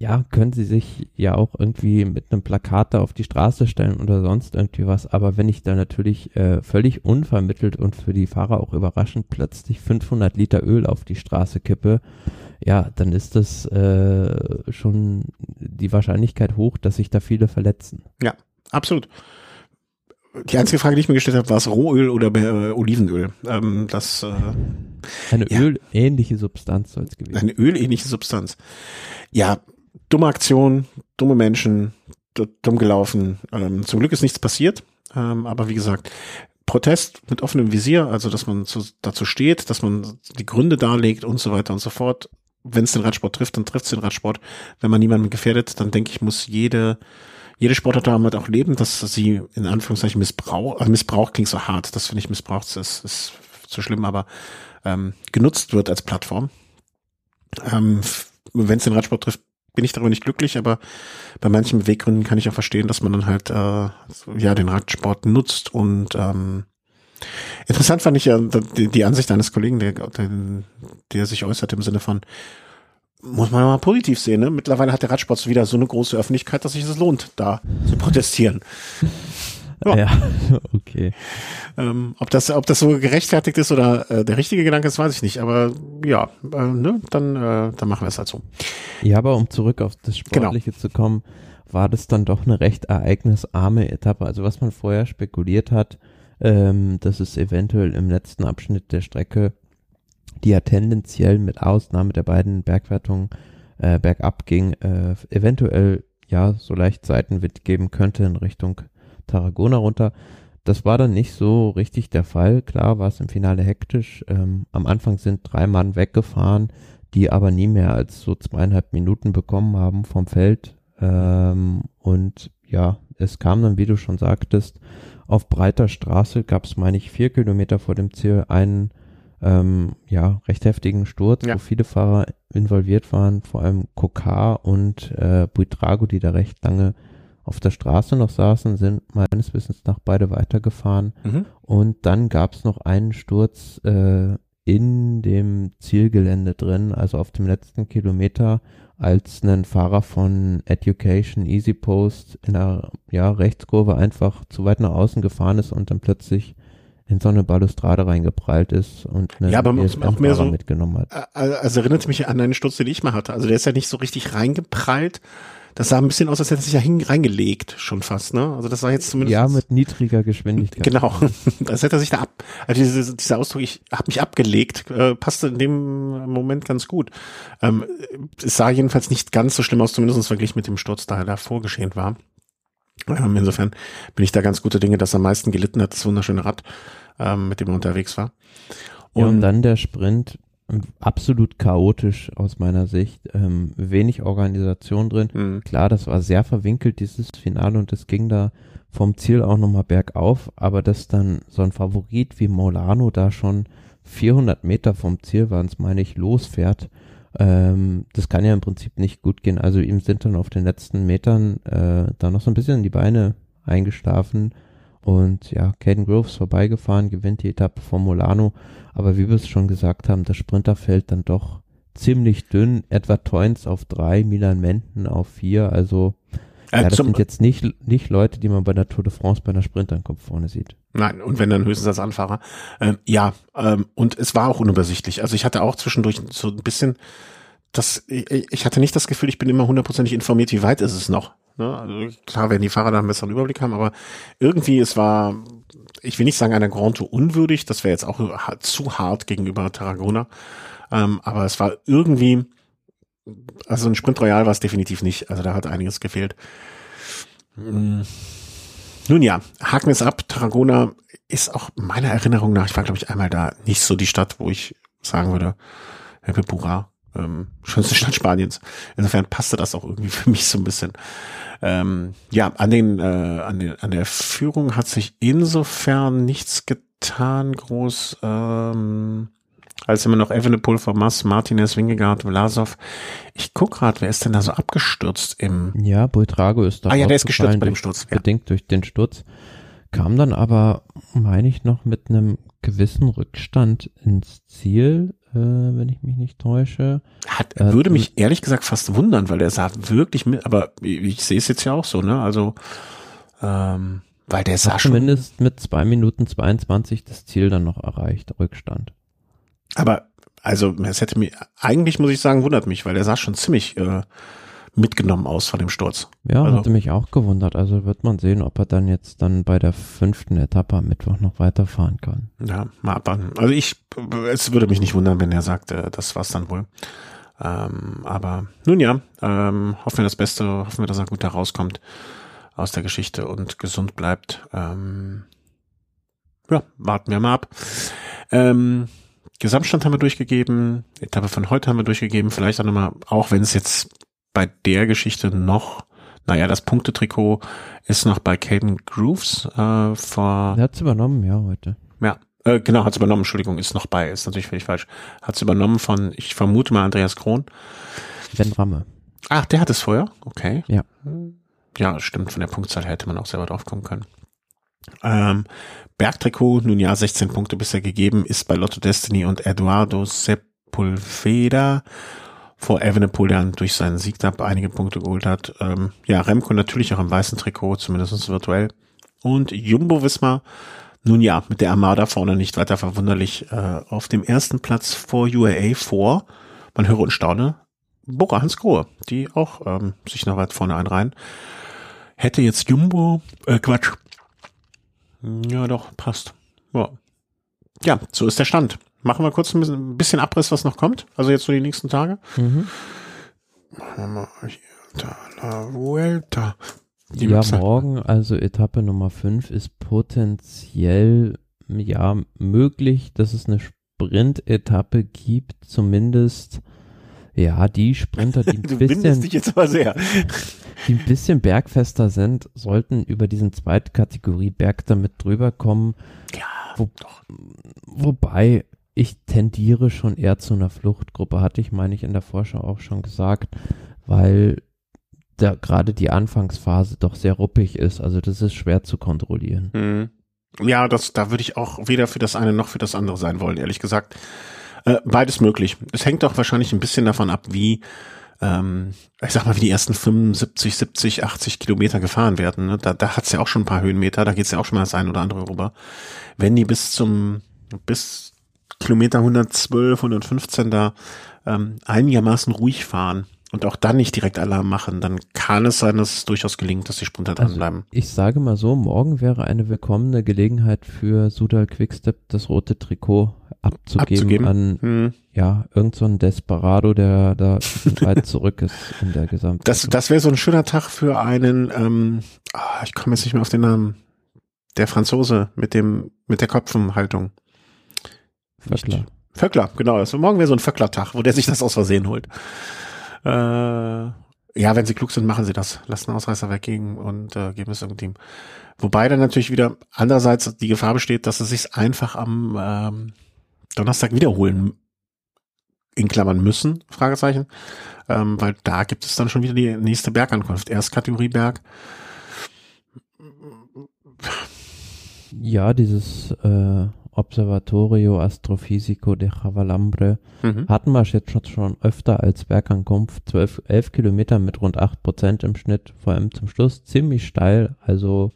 ja, können sie sich ja auch irgendwie mit einem Plakat da auf die Straße stellen oder sonst irgendwie was. Aber wenn ich da natürlich äh, völlig unvermittelt und für die Fahrer auch überraschend plötzlich 500 Liter Öl auf die Straße kippe, ja, dann ist das äh, schon die Wahrscheinlichkeit hoch, dass sich da viele verletzen. Ja, absolut. Die einzige Frage, die ich mir gestellt habe, war es Rohöl oder äh, Olivenöl? Ähm, das äh, eine ja. ölähnliche Substanz soll es gewesen. Eine ölähnliche Substanz. Ja, dumme Aktion, dumme Menschen, dumm gelaufen. Ähm, zum Glück ist nichts passiert. Ähm, aber wie gesagt, Protest mit offenem Visier, also dass man zu, dazu steht, dass man die Gründe darlegt und so weiter und so fort. Wenn es den Radsport trifft, dann trifft es den Radsport. Wenn man niemanden gefährdet, dann denke ich, muss jede jede Sportart damit auch leben, dass sie in Anführungszeichen Missbrauch, also Missbrauch klingt so hart, das finde ich Missbrauch, das ist, so schlimm, aber ähm, genutzt wird als Plattform. Ähm, Wenn es den Radsport trifft, bin ich darüber nicht glücklich, aber bei manchen Beweggründen kann ich auch verstehen, dass man dann halt äh, ja den Radsport nutzt und ähm, interessant fand ich ja die, die Ansicht eines Kollegen, der, der, der sich äußert im Sinne von muss man mal positiv sehen. Ne? Mittlerweile hat der Radsport wieder so eine große Öffentlichkeit, dass sich es lohnt, da zu protestieren. *laughs* Ja, ja *laughs* okay. Ähm, ob das, ob das so gerechtfertigt ist oder äh, der richtige Gedanke ist, weiß ich nicht. Aber ja, äh, ne, dann, äh, dann machen wir es halt so. Ja, aber um zurück auf das genau. Sportliche genau. zu kommen, war das dann doch eine recht ereignisarme Etappe. Also was man vorher spekuliert hat, ähm, dass es eventuell im letzten Abschnitt der Strecke, die ja tendenziell mit Ausnahme der beiden Bergwertungen äh, bergab ging, äh, eventuell ja so leicht Seitenwind geben könnte in Richtung Tarragona runter. Das war dann nicht so richtig der Fall. Klar war es im Finale hektisch. Ähm, am Anfang sind drei Mann weggefahren, die aber nie mehr als so zweieinhalb Minuten bekommen haben vom Feld. Ähm, und ja, es kam dann, wie du schon sagtest, auf breiter Straße gab es, meine ich, vier Kilometer vor dem Ziel einen ähm, ja, recht heftigen Sturz, ja. wo viele Fahrer involviert waren, vor allem Kokar und äh, Buitrago, die da recht lange auf der Straße noch saßen, sind meines Wissens nach beide weitergefahren. Mhm. Und dann gab es noch einen Sturz äh, in dem Zielgelände drin, also auf dem letzten Kilometer, als ein Fahrer von Education Easy Post in der ja, Rechtskurve einfach zu weit nach außen gefahren ist und dann plötzlich in so eine Balustrade reingeprallt ist und eine ja, aber auch mehr so mitgenommen hat. Also erinnert mich an einen Sturz, den ich mal hatte. Also der ist ja nicht so richtig reingeprallt, das sah ein bisschen aus, als hätte er sich ja hin, reingelegt, schon fast, ne? Also das sah jetzt zumindest. Ja, mit niedriger Geschwindigkeit. Genau. *laughs* Das hätte er sich da ab, also diese, dieser Ausdruck, ich habe mich abgelegt, äh, passte in dem Moment ganz gut. Ähm, es sah jedenfalls nicht ganz so schlimm aus, zumindest verglichen mit dem Sturz, da er davor geschehen war. Ähm, insofern bin ich da ganz gute Dinge, dass er am meisten gelitten hat, das wunderschöne Rad, ähm, mit dem er unterwegs war. Und, ja, und dann der Sprint absolut chaotisch aus meiner Sicht. Ähm, wenig Organisation drin. Mhm. Klar, das war sehr verwinkelt, dieses Finale, und es ging da vom Ziel auch nochmal bergauf, aber dass dann so ein Favorit wie Molano da schon 400 Meter vom Ziel waren es, meine ich, losfährt, ähm, das kann ja im Prinzip nicht gut gehen. Also ihm sind dann auf den letzten Metern äh, da noch so ein bisschen in die Beine eingeschlafen und ja, Caden Groves vorbeigefahren, gewinnt die Etappe von Molano. Aber wie wir es schon gesagt haben, das Sprinterfeld dann doch ziemlich dünn. Etwa Toins auf drei, Milan Menden auf vier. Also ja, das sind jetzt nicht, nicht Leute, die man bei der Tour de France bei einer Sprinterankunft vorne sieht. Nein, und wenn dann höchstens als Anfahrer. Ähm, ja, ähm, und es war auch unübersichtlich. Also ich hatte auch zwischendurch so ein bisschen das, ich, hatte nicht das Gefühl, ich bin immer hundertprozentig informiert, wie weit ist es noch. Ne? Also klar werden die Fahrer da einen besseren Überblick haben, aber irgendwie, es war, ich will nicht sagen einer Grand Tour unwürdig, das wäre jetzt auch zu hart gegenüber Tarragona, ähm, aber es war irgendwie, also ein Sprint Royal war es definitiv nicht, also da hat einiges gefehlt. Hm. Nun ja, haken es ab. Tarragona ist auch meiner Erinnerung nach, ich war glaube ich einmal da, nicht so die Stadt, wo ich sagen würde, Heppe Pura ähm, schönste Stadt Spaniens. Insofern passte das auch irgendwie *laughs* für mich so ein bisschen. Ähm, ja, an den, äh, an den, an der Führung hat sich insofern nichts getan, groß, ähm, als immer noch Evenepoel, Mass, Martinez, Wingegaard, Vlasov. Ich guck gerade, wer ist denn da so abgestürzt im? Ja, Buitrago ist da. Ah ja, der ist gestürzt bei dem Sturz. Ja. Bedingt durch den Sturz. Kam dann aber, meine ich, noch mit einem gewissen Rückstand ins Ziel äh, wenn ich mich nicht täusche. Hat, äh, würde mich ehrlich gesagt fast wundern, weil er sah wirklich mit, aber ich sehe es jetzt ja auch so, ne? Also, ähm, weil der sah schon. Zumindest mit zwei Minuten 22 das Ziel dann noch erreicht, Rückstand. Aber, also, es hätte mir, eigentlich muss ich sagen, wundert mich, weil der sah schon ziemlich, äh, mitgenommen aus von dem Sturz. Ja, also, hatte mich auch gewundert. Also wird man sehen, ob er dann jetzt dann bei der fünften Etappe am Mittwoch noch weiterfahren kann. Ja, mal abwarten. Also ich, es würde mich nicht wundern, wenn er sagt, äh, das war's dann wohl. Ähm, aber nun ja, ähm, hoffen wir das Beste, hoffen wir, dass er gut herauskommt aus der Geschichte und gesund bleibt. Ähm, ja, warten wir mal ab. Ähm, Gesamtstand haben wir durchgegeben, Etappe von heute haben wir durchgegeben, vielleicht auch nochmal, auch wenn es jetzt bei der Geschichte noch, naja, das Punktetrikot ist noch bei Caden Grooves äh, vor. Der hat's übernommen, ja, heute. Ja, Äh, genau, hat es übernommen, Entschuldigung, ist noch bei, ist natürlich völlig falsch. Hat es übernommen von, ich vermute mal, Andreas Krohn. Ben Ramme. Ach, der hat es vorher? Okay. Ja. Ja, stimmt, von der Punktzahl hätte man auch selber drauf kommen können. Ähm, Bergtrikot, nun ja, 16 Punkte bisher gegeben, ist bei Lotto Destiny und Eduardo Sepulveda vor Evenepoel, der durch seinen Sieg da einige Punkte geholt hat. Ähm, ja, Remco natürlich auch im weißen Trikot, zumindest virtuell. Und Jumbo Wismar, nun ja, mit der Armada vorne nicht weiter verwunderlich, äh, auf dem ersten Platz vor UAA vor, man höre und staune, Bora Hans Grohe, die auch ähm, sich noch weit vorne einreihen. Hätte jetzt Jumbo, äh, Quatsch. Ja, doch, passt. Ja. ja, so ist der Stand. Machen wir kurz ein bisschen, ein bisschen Abriss, was noch kommt. Also jetzt so die nächsten Tage. Mhm. Machen wir mal hier, da, la Vuelta. Die ja, Website. morgen, also Etappe Nummer 5, ist potenziell ja möglich, dass es eine Sprint-Etappe gibt, zumindest ja, die Sprinter, die ein *laughs* Du bisschen, dich jetzt aber sehr. *laughs* die ein bisschen bergfester sind, sollten über diesen Zweitkategorie Berg damit drüber kommen. Ja, Wo, wobei ich tendiere schon eher zu einer Fluchtgruppe, hatte ich, meine ich, in der Vorschau auch schon gesagt, weil da gerade die Anfangsphase doch sehr ruppig ist. Also das ist schwer zu kontrollieren. Mhm. Ja, das, da würde ich auch weder für das eine noch für das andere sein wollen, ehrlich gesagt. Äh, beides möglich. Es hängt auch wahrscheinlich ein bisschen davon ab, wie, ähm, ich sag mal, wie die ersten 75, 70, 80 Kilometer gefahren werden. Ne? Da, da hat's ja auch schon ein paar Höhenmeter, da geht's ja auch schon mal das ein oder andere rüber. Wenn die bis zum, bis Kilometer 112, 115 da ähm, einigermaßen ruhig fahren und auch dann nicht direkt Alarm machen, dann kann es sein, dass es durchaus gelingt, dass die Sprinter Also, dranbleiben. Ich sage mal so, morgen wäre eine willkommene Gelegenheit für Sudal Quickstep das rote Trikot abzugeben, Abzugeben. an Hm. ja, irgend so ein Desperado, der da weit *laughs* zurück ist in der gesamten. Das, das wäre so ein schöner Tag für einen, ähm, ah, ich komme jetzt nicht mehr auf den Namen, der Franzose mit dem, mit der Kopfenhaltung. Vöckler. Vöckler, genau. Das, morgen wäre so ein Vöckler-Tag, wo der sich das aus Versehen holt. Äh, ja, wenn sie klug sind, machen sie das. Lassen Ausreißer weggehen und äh, geben es irgendeinem Team. Wobei dann natürlich wieder andererseits die Gefahr besteht, dass sie sich einfach am ähm, Donnerstag wiederholen in Klammern müssen, Fragezeichen. Ähm, weil da gibt es dann schon wieder die nächste Bergankunft. Erst Kategorie Berg. Ja, dieses äh, Observatorio Astrofisico de Javalambre Mhm. hatten wir jetzt schon, schon öfter als Bergankunft. 12, 11 Kilometer mit rund 8 Prozent im Schnitt, vor allem zum Schluss. Ziemlich steil. Also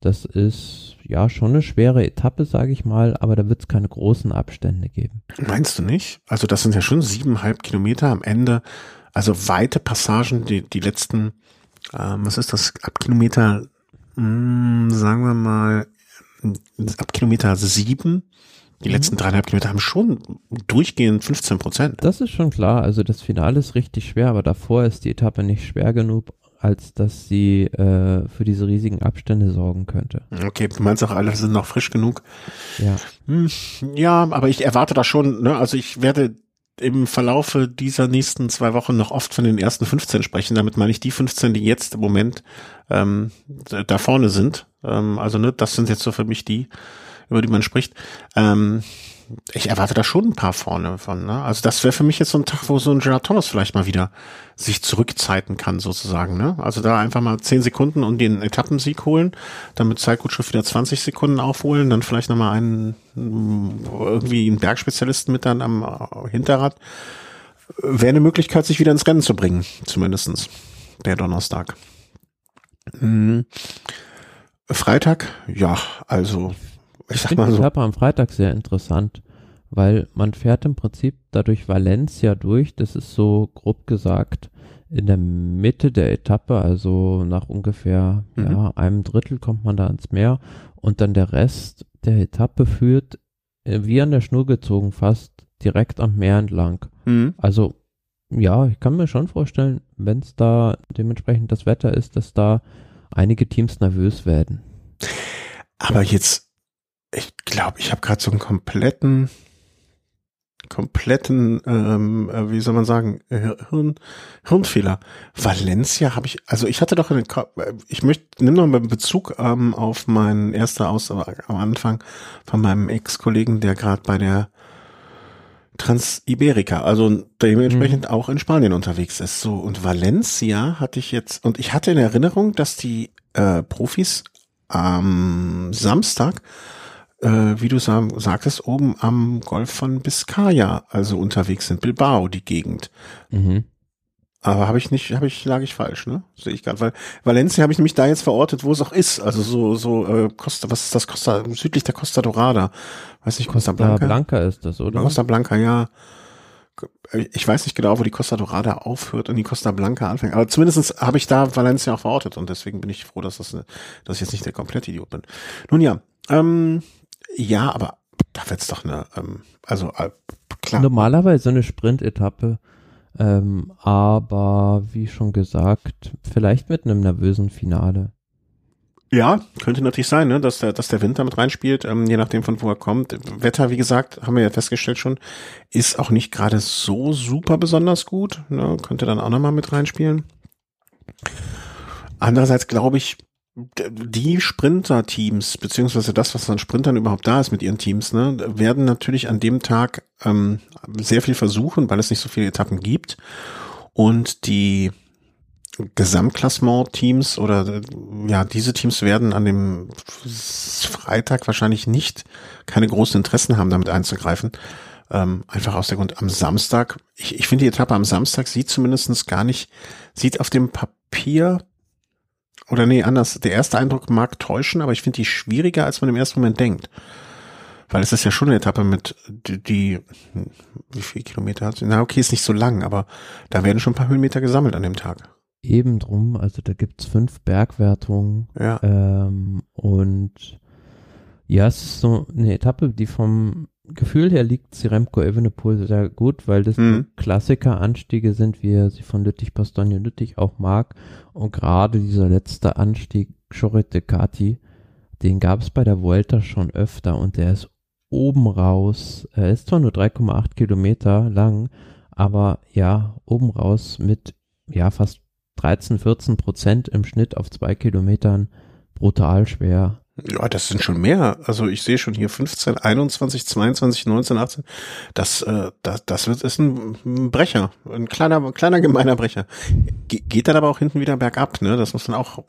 das ist ja schon eine schwere Etappe, sage ich mal, aber da wird es keine großen Abstände geben. Meinst du nicht? Also das sind ja schon siebeneinhalb Kilometer am Ende. Also weite Passagen, die, die letzten, ähm, was ist das, ab Kilometer, mh, sagen wir mal, ab Kilometer sieben, die Mhm. letzten dreieinhalb Kilometer haben schon durchgehend 15 Prozent. Das ist schon klar. Also das Finale ist richtig schwer, aber davor ist die Etappe nicht schwer genug, als dass sie äh, für diese riesigen Abstände sorgen könnte. Okay, du meinst auch, alle sind noch frisch genug. Ja. Hm, ja, aber ich erwarte da schon, ne, also ich werde im Verlaufe dieser nächsten zwei Wochen noch oft von den ersten 15 sprechen. Damit meine ich die 15, die jetzt im Moment ähm, da vorne sind. Ähm, also ne, das sind jetzt so für mich die, über die man spricht. Ähm, ich erwarte da schon ein paar vorne von. Ne? Also das wäre für mich jetzt so ein Tag, wo so ein Gerard Thomas vielleicht mal wieder sich zurückzeiten kann sozusagen. Ne? Also da einfach mal 10 Sekunden und den Etappensieg holen, dann mit Zeitgutschrift wieder 20 Sekunden aufholen, dann vielleicht nochmal einen irgendwie einen Bergspezialisten mit dann am äh, Hinterrad. Wäre eine Möglichkeit, sich wieder ins Rennen zu bringen, zumindestens der Donnerstag. Mhm. Freitag, ja, also ich sag finde mal die so. Etappe am Freitag sehr interessant, weil man fährt im Prinzip dadurch Valencia durch. Das ist so grob gesagt in der Mitte der Etappe, also nach ungefähr Mhm. ja, einem Drittel kommt man da ins Meer und dann der Rest der Etappe führt äh, wie an der Schnur gezogen fast direkt am Meer entlang. Mhm. Also ja, ich kann mir schon vorstellen, wenn es da dementsprechend das Wetter ist, dass da einige Teams nervös werden. Aber jetzt, ich glaube, ich habe gerade so einen kompletten kompletten, ähm, äh, wie soll man sagen, Hirn, Hirnfehler. Valencia habe ich, also ich hatte doch, eine, ich möchte, nimm noch mal Bezug ähm, auf meinen erster Aus am Anfang von meinem Ex-Kollegen, der gerade bei der Transiberika, also dementsprechend mhm. auch in Spanien unterwegs ist. So und Valencia hatte ich jetzt und ich hatte in Erinnerung, dass die äh, Profis am Samstag, äh, wie du sag, sagtest, oben am Golf von Biscaya, also unterwegs sind Bilbao, die Gegend. Mhm. Aber habe ich nicht, habe ich, lag ich falsch, ne? Sehe ich gerade, weil Valencia habe ich nämlich da jetzt verortet, wo es auch ist. Also so, so äh, Costa, was ist das? Costa, südlich der Costa Dorada. Weiß nicht, Costa Blanca. Costa Blanca ist das, oder? Costa Blanca, ja. Ich weiß nicht genau, wo die Costa Dorada aufhört und die Costa Blanca anfängt. Aber zumindestens habe ich da Valencia auch verortet und deswegen bin ich froh, dass das, dass ich jetzt nicht der komplette Idiot bin. Nun ja, ähm, ja, aber da wird's doch eine, ähm, also äh, klar. Normalerweise eine Sprint-Etappe ähm, aber wie schon gesagt, vielleicht mit einem nervösen Finale. Ja, könnte natürlich sein, ne, dass der, dass der Wind damit reinspielt, ähm, je nachdem von wo er kommt. Wetter, wie gesagt, haben wir ja festgestellt schon, ist auch nicht gerade so super besonders gut. Ne, könnte dann auch nochmal mit reinspielen. Andererseits glaube ich, die Sprinter-Teams, beziehungsweise das, was an Sprintern überhaupt da ist mit ihren Teams, ne, werden natürlich an dem Tag ähm, sehr viel versuchen, weil es nicht so viele Etappen gibt. Und die Gesamtklassement-Teams oder ja, diese Teams werden an dem Freitag wahrscheinlich nicht keine großen Interessen haben, damit einzugreifen. Ähm, einfach aus der Grund am Samstag. Ich, ich finde die Etappe am Samstag sieht zumindestens gar nicht, sieht auf dem Papier oder nee, anders. Der erste Eindruck mag täuschen, aber ich finde die schwieriger, als man im ersten Moment denkt. Weil es ist ja schon eine Etappe mit, die, die wie viel Kilometer hat sie? Na, okay, ist nicht so lang, aber da werden schon ein paar Höhenmeter gesammelt an dem Tag. Eben drum, also da gibt's fünf Bergwertungen. Ja. Ähm, und ja, es ist so eine Etappe, die vom Gefühl her liegt Siremko Evenepoel sehr gut, weil das mhm. Klassiker-Anstiege sind, wie er sie von Lüttich, Bastogne, Lüttich auch mag. Und gerade dieser letzte Anstieg, Chorette Kati, den gab es bei der Vuelta schon öfter und der ist oben raus. Er ist zwar nur 3,8 Kilometer lang, aber ja, oben raus mit ja fast 13, 14 Prozent im Schnitt auf zwei Kilometern brutal schwer. Ja, das sind schon mehr. Also ich sehe schon hier 15, 21, 22, 19, 18. Das, äh, das, das wird ist ein Brecher, ein kleiner, kleiner gemeiner Brecher. Ge geht dann aber auch hinten wieder bergab, ne? Das muss man auch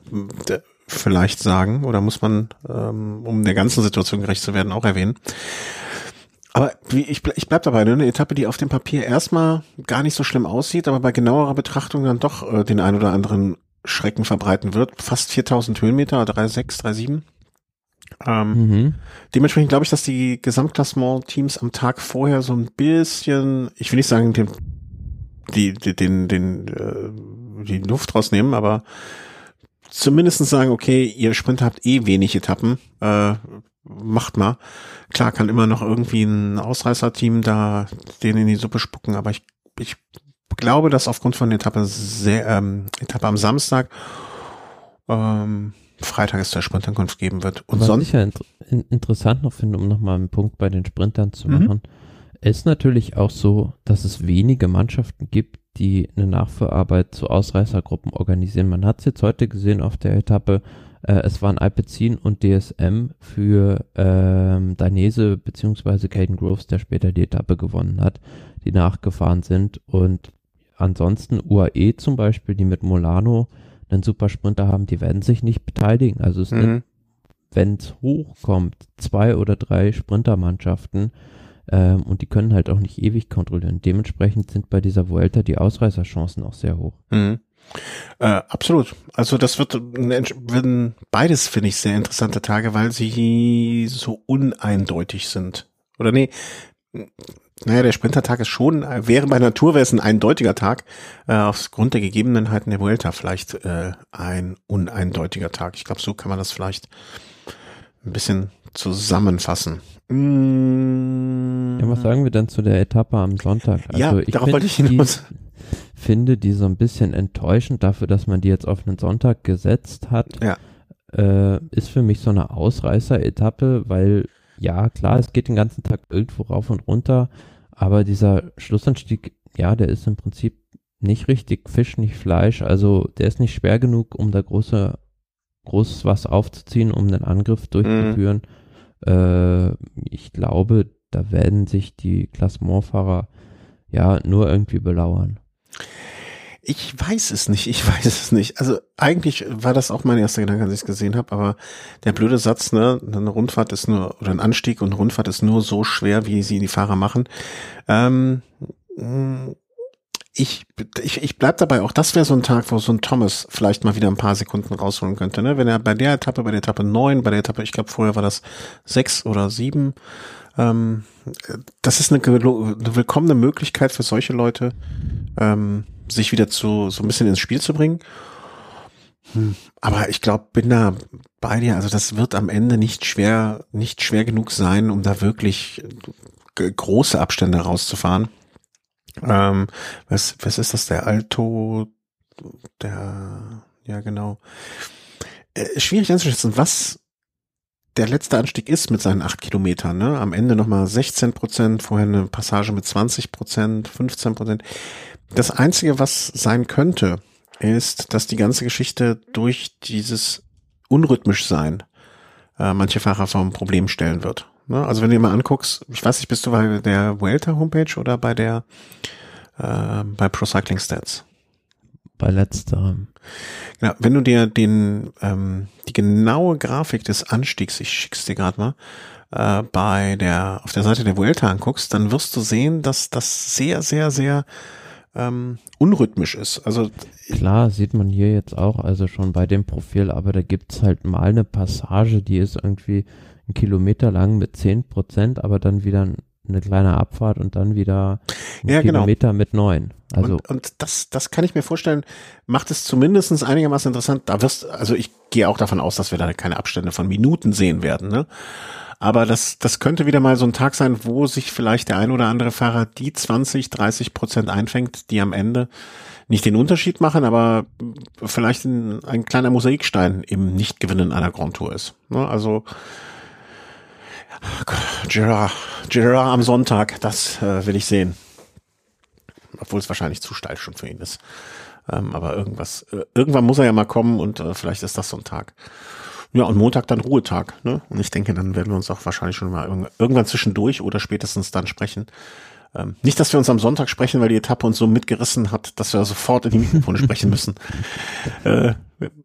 äh, vielleicht sagen oder muss man, ähm, um der ganzen Situation gerecht zu werden, auch erwähnen. Aber wie, ich, ich bleib dabei, ne? eine Etappe, die auf dem Papier erstmal gar nicht so schlimm aussieht, aber bei genauerer Betrachtung dann doch äh, den ein oder anderen Schrecken verbreiten wird. Fast 4000 Höhenmeter, 3,6, 3,7. Ähm, mhm. Dementsprechend glaube ich, dass die Gesamtklassement-Teams am Tag vorher so ein bisschen, ich will nicht sagen, den, die, die, den, den, äh, die Luft rausnehmen, aber zumindest sagen, okay, ihr Sprinter habt eh wenig Etappen, äh, macht mal. Klar kann immer noch irgendwie ein Ausreißerteam da den in die Suppe spucken, aber ich, ich glaube, dass aufgrund von der Etappe, sehr, ähm, Etappe am Samstag ähm, Freitag es der Sprintankunft geben wird. Und Was ich ja in, in, interessant noch finde, um nochmal einen Punkt bei den Sprintern zu mhm. machen, ist natürlich auch so, dass es wenige Mannschaften gibt, die eine Nachführarbeit zu Ausreißergruppen organisieren. Man hat es jetzt heute gesehen auf der Etappe, äh, es waren Alpecin und DSM für ähm, Dainese beziehungsweise Caden Groves, der später die Etappe gewonnen hat, die nachgefahren sind und ansonsten UAE zum Beispiel, die mit Molano einen Supersprinter haben, die werden sich nicht beteiligen. Also es mhm. sind, wenn es hochkommt, zwei oder drei Sprintermannschaften ähm, und die können halt auch nicht ewig kontrollieren. Dementsprechend sind bei dieser Vuelta die Ausreißerchancen auch sehr hoch. Mhm. Äh, absolut. Also das wird werden beides finde ich sehr interessante Tage, weil sie so uneindeutig sind. Oder nee, naja, der Sprintertag ist schon, wäre bei Natur wäre es ein eindeutiger Tag, äh, aufgrund der Gegebenheiten der Vuelta vielleicht äh, ein uneindeutiger Tag. Ich glaube, so kann man das vielleicht ein bisschen zusammenfassen. Mm. Ja, was sagen wir denn zu der Etappe am Sonntag? Also ja, ich darauf wollte ich hinaus. Die, finde die so ein bisschen enttäuschend dafür, dass man die jetzt auf einen Sonntag gesetzt hat. Ja. Äh, ist für mich so eine Ausreißer-Etappe, weil ja, klar, es geht den ganzen Tag irgendwo rauf und runter, aber dieser Schlussanstieg, ja, der ist im Prinzip nicht richtig Fisch, nicht Fleisch. Also der ist nicht schwer genug, um da große, groß was aufzuziehen, um den Angriff durchzuführen. Mhm. Äh, ich glaube, da werden sich die Klassementfahrer ja nur irgendwie belauern. Ich weiß es nicht, ich weiß es nicht. Also eigentlich war das auch mein erster Gedanke, als ich es gesehen habe, aber der blöde Satz, ne, eine Rundfahrt ist nur, oder ein Anstieg und Rundfahrt ist nur so schwer, wie sie die Fahrer machen. Ähm, ich, ich, ich bleib dabei, auch das wäre so ein Tag, wo so ein Thomas vielleicht mal wieder ein paar Sekunden rausholen könnte. Ne? Wenn er bei der Etappe, bei der Etappe neun, bei der Etappe, ich glaube vorher war das sechs oder sieben, ähm, das ist eine, eine willkommene Möglichkeit für solche Leute, ähm, sich wieder zu so ein bisschen ins Spiel zu bringen. Hm. Aber ich glaube, bin da bei dir. Also das wird am Ende nicht schwer, nicht schwer genug sein, um da wirklich große Abstände rauszufahren. Ähm, was, was ist das? Der Alto, der, ja genau. Äh, schwierig einzuschätzen, was der letzte Anstieg ist mit seinen acht Kilometern. Ne? Am Ende nochmal 16 Prozent, vorher eine Passage mit 20 Prozent, 15 Prozent. Das Einzige, was sein könnte, ist, dass die ganze Geschichte durch dieses unrhythmisch sein äh, manche Fahrer vor ein Problem stellen wird. Ne? Also wenn du dir mal anguckst, ich weiß nicht, bist du bei der Vuelta Homepage oder bei der äh, bei Pro Cycling Stats? Bei letzterem. Genau, wenn du dir den ähm, die genaue Grafik des Anstiegs, ich schick's dir gerade mal, äh, bei der auf der Seite der Vuelta anguckst, dann wirst du sehen, dass das sehr, sehr, sehr ähm, unrhythmisch ist. Also klar sieht man hier jetzt auch, also schon bei dem Profil, aber da gibt's halt mal eine Passage, die ist irgendwie ein Kilometer lang mit zehn Prozent, aber dann wieder eine kleine Abfahrt und dann wieder ein ja, genau. Kilometer genau. mit neun. Also und, und, das, das kann ich mir vorstellen, macht es zumindestens einigermaßen interessant. Da wirst, also ich gehe auch davon aus, dass wir da keine Abstände von Minuten sehen werden. Ne? Aber das, das könnte wieder mal so ein Tag sein, wo sich vielleicht der ein oder andere Fahrer die 20, 30 Prozent einfängt, die am Ende nicht den Unterschied machen, aber vielleicht ein, ein kleiner Mosaikstein im Nichtgewinnen einer Grand Tour ist. Ne? Also Gerard, Gerard am Sonntag, das äh, will ich sehen. Obwohl es wahrscheinlich zu steil schon für ihn ist. Ähm, aber irgendwas, äh, irgendwann muss er ja mal kommen und äh, vielleicht ist das so ein Tag. Ja, und Montag dann Ruhetag. Ne? Und ich denke, dann werden wir uns auch wahrscheinlich schon mal irgendwann zwischendurch oder spätestens dann sprechen. Ähm, nicht, dass wir uns am Sonntag sprechen, weil die Etappe uns so mitgerissen hat, dass wir sofort in die Mikrofone sprechen müssen. *laughs* Äh,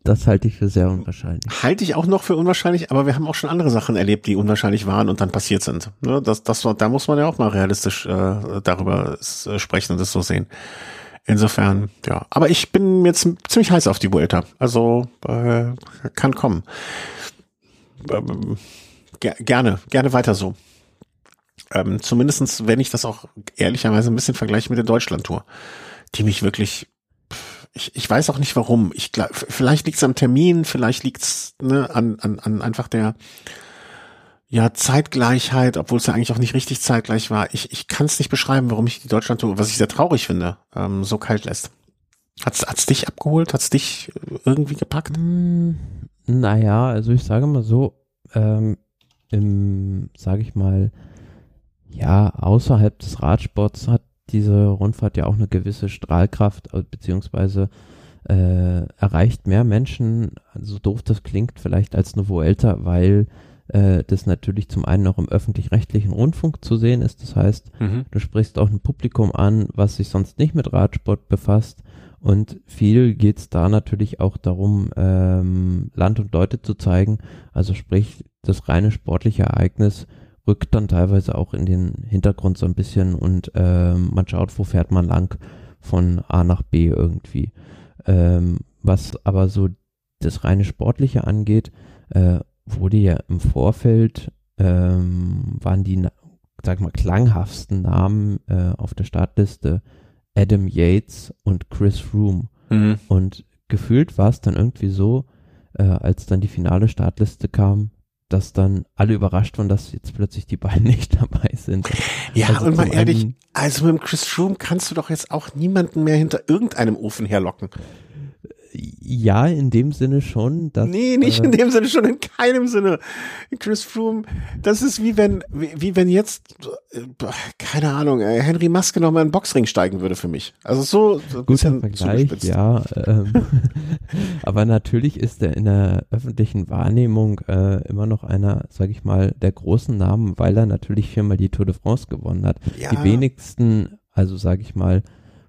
das halte ich für sehr unwahrscheinlich. Halte ich auch noch für unwahrscheinlich, aber wir haben auch schon andere Sachen erlebt, die unwahrscheinlich waren und dann passiert sind. Ne? Das, das, da muss man ja auch mal realistisch äh, darüber äh, sprechen und das so sehen. Insofern, ja. Aber ich bin jetzt ziemlich heiß auf die Vuelta. Also äh, kann kommen. Ähm, ger gerne, gerne weiter so. Ähm, zumindestens, wenn ich das auch ehrlicherweise ein bisschen vergleiche mit der Deutschland-Tour, die mich wirklich ich, ich weiß auch nicht warum. Ich glaub, vielleicht liegt es am Termin, vielleicht liegt es ne, an, an, an einfach der ja Zeitgleichheit, obwohl es ja eigentlich auch nicht richtig zeitgleich war. Ich, ich kann es nicht beschreiben, warum ich die Deutschland-Tour, was ich sehr traurig finde, ähm, so kalt lässt. Hat's, hat's dich abgeholt? Hat's dich irgendwie gepackt? Hm, naja, also ich sage mal so, ähm, im, sage ich mal, ja, außerhalb des Radsports hat diese Rundfahrt ja auch eine gewisse Strahlkraft, äh, beziehungsweise äh, erreicht mehr Menschen, so doof das klingt, vielleicht als eine Vuelta, weil äh, das natürlich zum einen auch im öffentlich-rechtlichen Rundfunk zu sehen ist. Das heißt, mhm. du sprichst auch ein Publikum an, was sich sonst nicht mit Radsport befasst. Und viel geht es da natürlich auch darum, ähm, Land und Leute zu zeigen. Also sprich, das reine sportliche Ereignis rückt dann teilweise auch in den Hintergrund so ein bisschen und ähm, man schaut, wo fährt man lang von A nach B irgendwie. Ähm, was aber so das reine Sportliche angeht, äh, wurde ja im Vorfeld, ähm, waren die, sag mal, klanghaftsten Namen äh, auf der Startliste Adam Yates und Chris Froome. Mhm. Und gefühlt war es dann irgendwie so, äh, als dann die finale Startliste kam, dass dann alle überrascht waren, dass jetzt plötzlich die beiden *laughs* nicht dabei sind. Ja, also und mal ehrlich, also mit dem Chris Froome kannst du doch jetzt auch niemanden mehr hinter irgendeinem Ofen herlocken. Ja, in dem Sinne schon. Dass, nee, nicht äh, in dem Sinne, schon in keinem Sinne. Chris Froome, das ist wie wenn, wie, wie wenn jetzt, äh, keine Ahnung, äh, Henry Maske noch mal in den Boxring steigen würde für mich. Also so, so guter Vergleich, ja. Ähm, *laughs* aber natürlich ist er in der öffentlichen Wahrnehmung äh, immer noch einer, sag ich mal, der großen Namen, weil er natürlich viermal die Tour de France gewonnen hat. Ja. Die wenigsten, also sag ich mal,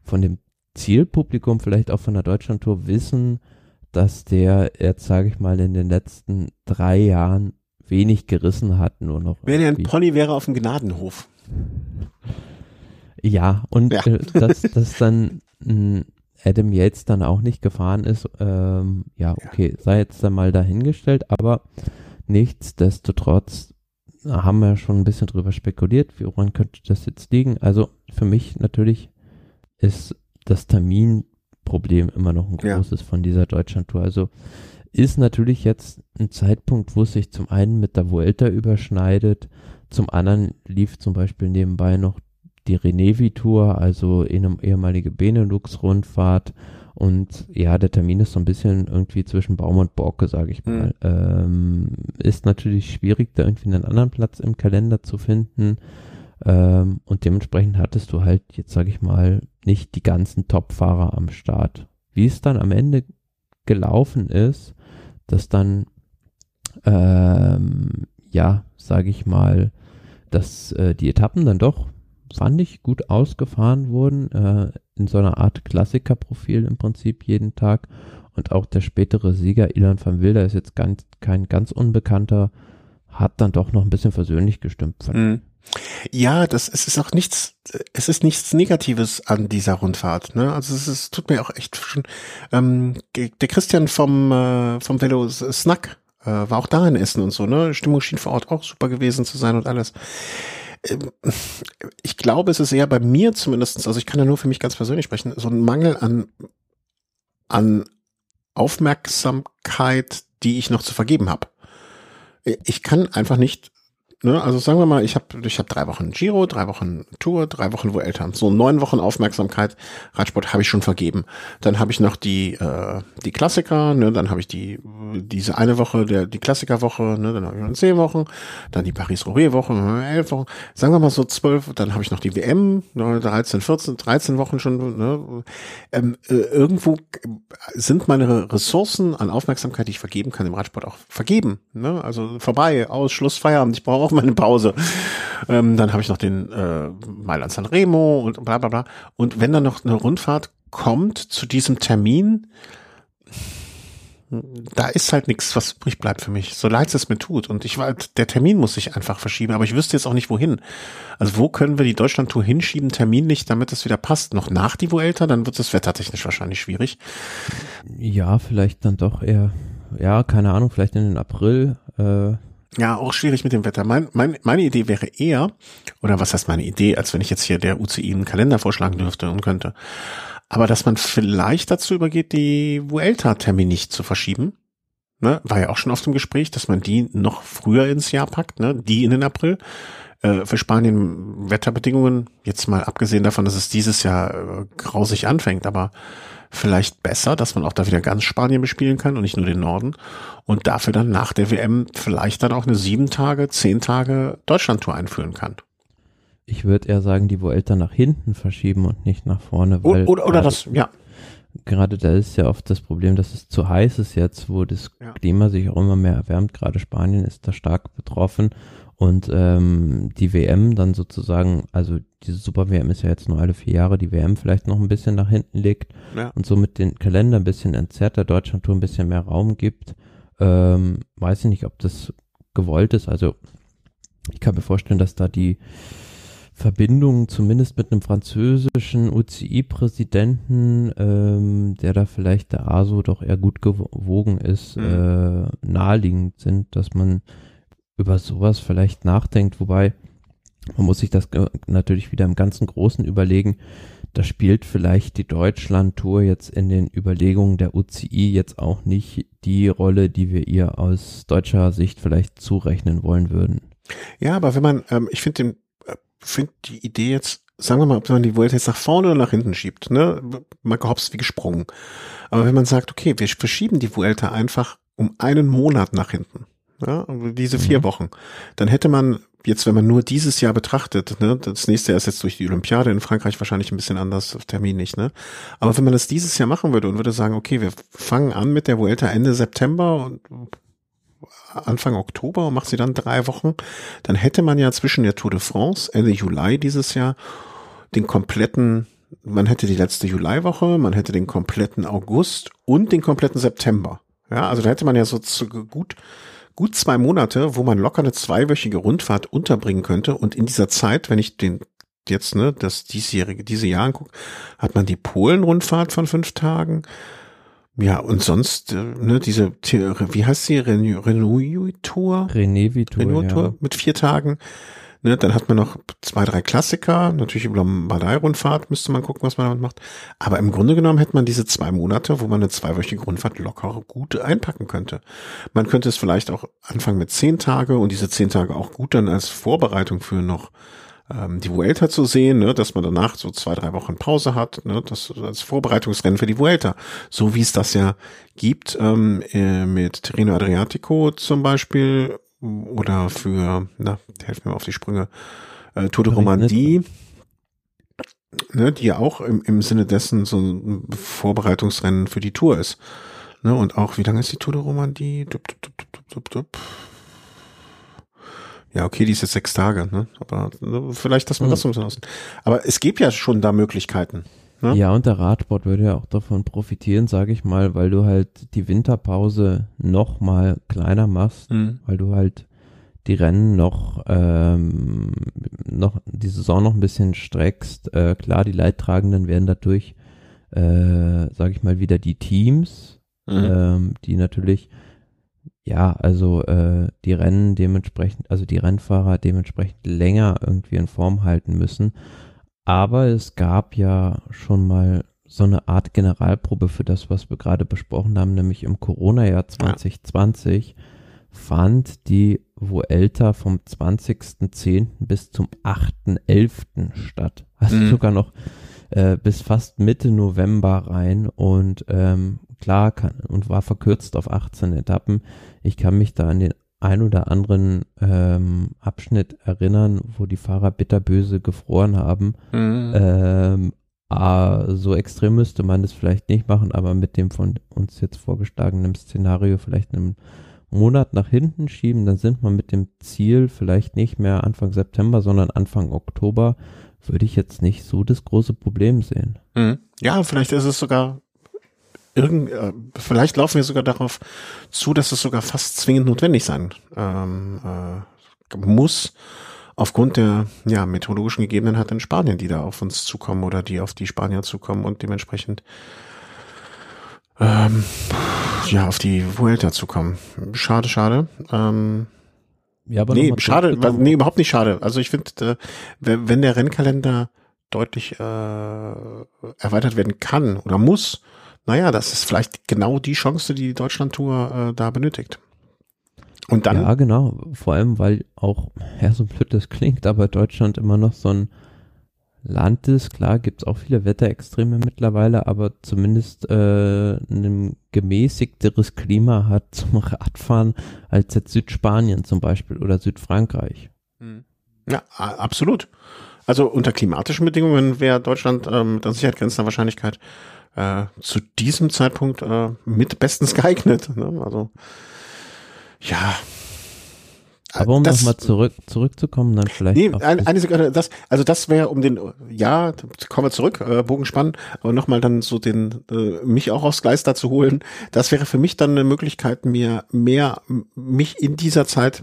von dem Zielpublikum vielleicht auch von der Deutschlandtour wissen, dass der jetzt, sage ich mal, in den letzten drei Jahren wenig gerissen hat, nur noch. Wenn er ein Pony wäre auf dem Gnadenhof. Ja, und ja. Äh, dass, dass dann mh, Adam Yates dann auch nicht gefahren ist, ähm, ja, okay, sei jetzt dann mal dahingestellt, aber nichtsdestotrotz haben wir schon ein bisschen drüber spekuliert, woran könnte das jetzt liegen. Also für mich natürlich ist das Terminproblem immer noch ein großes ja. von dieser Deutschlandtour. Also ist natürlich jetzt ein Zeitpunkt, wo es sich zum einen mit der Vuelta überschneidet, zum anderen lief zum Beispiel nebenbei noch die Renevi-Tour, also eine ehemalige Benelux-Rundfahrt und ja, der Termin ist so ein bisschen irgendwie zwischen Baum und Borke, sage ich mal. Mhm. Ähm, ist natürlich schwierig, da irgendwie einen anderen Platz im Kalender zu finden. Ähm, und dementsprechend hattest du halt, jetzt sage ich mal, nicht die ganzen Top-Fahrer am Start. Wie es dann am Ende gelaufen ist, dass dann, ähm, ja, sage ich mal, dass äh, die Etappen dann doch, fand ich, gut ausgefahren wurden, äh, in so einer Art Klassikerprofil im Prinzip jeden Tag. Und auch der spätere Sieger Ilan van Wilder ist jetzt ganz, kein ganz Unbekannter, hat dann doch noch ein bisschen versöhnlich gestimmt. Mhm. Ja, das es ist auch nichts, es ist nichts Negatives an dieser Rundfahrt. Ne? Also es ist, tut mir auch echt schon. Ähm, der Christian vom äh, vom Velo Snack äh, war auch da in Essen und so. Ne, Stimmung schien vor Ort auch super gewesen zu sein und alles. Ähm, ich glaube, es ist eher bei mir zumindestens, also ich kann ja nur für mich ganz persönlich sprechen, so ein Mangel an an Aufmerksamkeit, die ich noch zu vergeben habe. Ich kann einfach nicht Ne, also sagen wir mal, ich habe ich hab drei Wochen Giro, drei Wochen Tour, drei Wochen Vuelta. So neun Wochen Aufmerksamkeit, Radsport habe ich schon vergeben. Dann habe ich noch die äh, die Klassiker, ne, dann habe ich die diese eine Woche, der die Klassikerwoche, ne, dann habe ich noch zehn Wochen, dann die Paris-Roubaix-Woche, elf Wochen, sagen wir mal so zwölf, dann habe ich noch die WM, ne, 13, 14, 13 Wochen schon. Ne, ähm, äh, irgendwo sind meine Ressourcen an Aufmerksamkeit, die ich vergeben kann im Radsport auch vergeben. Ne? Also vorbei, aus, Schluss, Feierabend. Ich brauche *laughs* meine Pause. Ähm, dann habe ich noch den äh, Mailand San Remo und bla bla bla. Und wenn dann noch eine Rundfahrt kommt zu diesem Termin, da ist halt nichts, was übrig bleibt für mich. So leid es mir tut. Und ich war, der Termin muss sich einfach verschieben, aber ich wüsste jetzt auch nicht wohin. Also wo können wir die Deutschland-Tour hinschieben, terminlich, damit es wieder passt? Noch nach die Vuelta, dann wird es wettertechnisch wahrscheinlich schwierig. Ja, vielleicht dann doch eher, ja, keine Ahnung, vielleicht in den April, äh, ja, auch schwierig mit dem Wetter. Mein, mein, meine Idee wäre eher, oder was heißt meine Idee, als wenn ich jetzt hier der UCI einen Kalender vorschlagen dürfte und könnte. Aber dass man vielleicht dazu übergeht, die Vuelta-Termin nicht zu verschieben. Ne, war ja auch schon oft im Gespräch, dass man die noch früher ins Jahr packt, ne, die in den April. Äh, für Spanien Wetterbedingungen, jetzt mal abgesehen davon, dass es dieses Jahr äh, grausig anfängt, aber vielleicht besser, dass man auch da wieder ganz Spanien bespielen kann und nicht nur den Norden. Und dafür dann nach der WM vielleicht dann auch eine sieben Tage, zehn Tage Deutschlandtour einführen kann. Ich würde eher sagen, die Vuelta nach hinten verschieben und nicht nach vorne. Weil oder, oder das, ja. Gerade da ist ja oft das Problem, dass es zu heiß ist jetzt, wo das ja. Klima sich auch immer mehr erwärmt. Gerade Spanien ist da stark betroffen und ähm, die WM dann sozusagen, also diese Super-WM ist ja jetzt nur alle vier Jahre, die WM vielleicht noch ein bisschen nach hinten legt ja. und somit den Kalender ein bisschen entzerrt, der Deutschlandtour ein bisschen mehr Raum gibt. Ähm, weiß ich nicht, ob das gewollt ist. Also ich kann mir vorstellen, dass da die Verbindung zumindest mit einem französischen UCI-Präsidenten, ähm, der da vielleicht der ASO doch eher gut gewogen ist, mhm. äh, naheliegend sind, dass man über sowas vielleicht nachdenkt, wobei man muss sich das natürlich wieder im ganzen Großen überlegen. Da spielt vielleicht die Deutschland-Tour jetzt in den Überlegungen der UCI jetzt auch nicht die Rolle, die wir ihr aus deutscher Sicht vielleicht zurechnen wollen würden. Ja, aber wenn man, ähm, ich finde äh, finde die Idee jetzt sagen wir mal, ob man die Vuelta jetzt nach vorne oder nach hinten schiebt, ne? Man gehopst wie gesprungen. Aber wenn man sagt, okay, wir verschieben die Vuelta einfach um einen Monat nach hinten, ja, diese vier mhm. Wochen, dann hätte man jetzt, wenn man nur dieses Jahr betrachtet, ne, das nächste Jahr ist jetzt durch die Olympiade in Frankreich wahrscheinlich ein bisschen anders, Termin nicht, ne? Aber wenn man das dieses Jahr machen würde und würde sagen, okay, wir fangen an mit der Vuelta Ende September und Anfang Oktober und macht sie dann drei Wochen, dann hätte man ja zwischen der Tour de France Ende Juli dieses Jahr den kompletten, man hätte die letzte Juliwoche, man hätte den kompletten August und den kompletten September. Ja, also da hätte man ja so zu gut gut zwei Monate, wo man locker eine zweiwöchige Rundfahrt unterbringen könnte. Und in dieser Zeit, wenn ich den jetzt ne, das diesjährige, diese Jahr angucke, hat man die Polen-Rundfahrt von fünf Tagen. Ja, und sonst, äh, ne, diese, wie heißt sie, Renew-Tour? Renew-Tour, ja. mit vier Tagen. Ne, dann hat man noch zwei, drei Klassiker. Natürlich über Lombardei-Rundfahrt müsste man gucken, was man damit macht. Aber im Grunde genommen hätte man diese zwei Monate, wo man eine zweiwöchige Rundfahrt locker gut einpacken könnte. Man könnte es vielleicht auch anfangen mit zehn Tage und diese zehn Tage auch gut dann als Vorbereitung für noch ähm, die Vuelta zu sehen, ne, dass man danach so zwei, drei Wochen Pause hat, ne, das als Vorbereitungsrennen für die Vuelta, so wie es das ja gibt ähm, äh, mit Terreno Adriatico zum Beispiel oder für, na, helfen mir auf die Sprünge, äh, Tour de Romandie, ne, die ja auch im, im Sinne dessen so ein Vorbereitungsrennen für die Tour ist. Ne, und auch, wie lange ist die Tour de Romandie? Dup, dup, dup, ja, okay, die ist jetzt sechs Tage, ne? Aber ne, vielleicht, dass man hm. das so ein bisschen aus. Aber es gibt ja schon da Möglichkeiten. Ne? Ja, und der Radsport würde ja auch davon profitieren, sage ich mal, weil du halt die Winterpause noch mal kleiner machst, mhm. weil du halt die Rennen noch, ähm, noch die Saison noch ein bisschen streckst. Äh, klar, die Leidtragenden werden dadurch, äh, sage ich mal, wieder die Teams, mhm. ähm, die natürlich, ja, also äh, die Rennen dementsprechend, also die Rennfahrer dementsprechend länger irgendwie in Form halten müssen. Aber es gab ja schon mal so eine Art Generalprobe für das, was wir gerade besprochen haben, nämlich im Corona-Jahr 2020 ja. fand die Vuelta vom 20.10. bis zum 8.11. statt. Also mhm. sogar noch äh, bis fast Mitte November rein und ähm, klar kann, und war verkürzt auf 18 Etappen. Ich kann mich da an den ein oder anderen ähm, Abschnitt erinnern, wo die Fahrer bitterböse gefroren haben. Mhm. Ähm, ah, so extrem müsste man das vielleicht nicht machen, aber mit dem von uns jetzt vorgeschlagenen Szenario vielleicht einen Monat nach hinten schieben, dann sind wir mit dem Ziel vielleicht nicht mehr Anfang September, sondern Anfang Oktober, würde ich jetzt nicht so das große Problem sehen. Mhm. Ja, vielleicht ist es sogar irgend, äh, vielleicht laufen wir sogar darauf zu, dass es sogar fast zwingend notwendig sein ähm, äh, muss, aufgrund der ja, meteorologischen Gegebenheiten in Spanien, die da auf uns zukommen oder die auf die Spanier zukommen und dementsprechend ähm, ja, auf die Vuelta zukommen. Schade, schade. Ähm, ja, aber nee, schade, nee, überhaupt nicht schade. Also ich finde, äh, wenn der Rennkalender deutlich äh, erweitert werden kann oder muss, naja, das ist vielleicht genau die Chance, die die Deutschland-Tour äh, da benötigt. Und dann. Ja, genau. Vor allem, weil auch, ja, so blöd das klingt, aber Deutschland immer noch so ein Land ist. Klar, gibt's auch viele Wetterextreme mittlerweile, aber zumindest äh, ein gemäßigteres Klima hat zum Radfahren als jetzt Südspanien zum Beispiel oder Südfrankreich. Hm. Ja, absolut. Also unter klimatischen Bedingungen wäre Deutschland ähm, mit an Sicherheit grenzender Wahrscheinlichkeit äh, zu diesem Zeitpunkt äh, mit bestens geeignet. Ne? Also ja. Aber um nochmal zurück, zurückzukommen, dann vielleicht. Nee, ein, eine Sekunde, das, also das wäre um den, ja, kommen wir zurück, äh, Bogen spannen, aber nochmal dann so den, äh, mich auch aufs Gleis da zu holen, das wäre für mich dann eine Möglichkeit, mir mehr, mich in dieser Zeit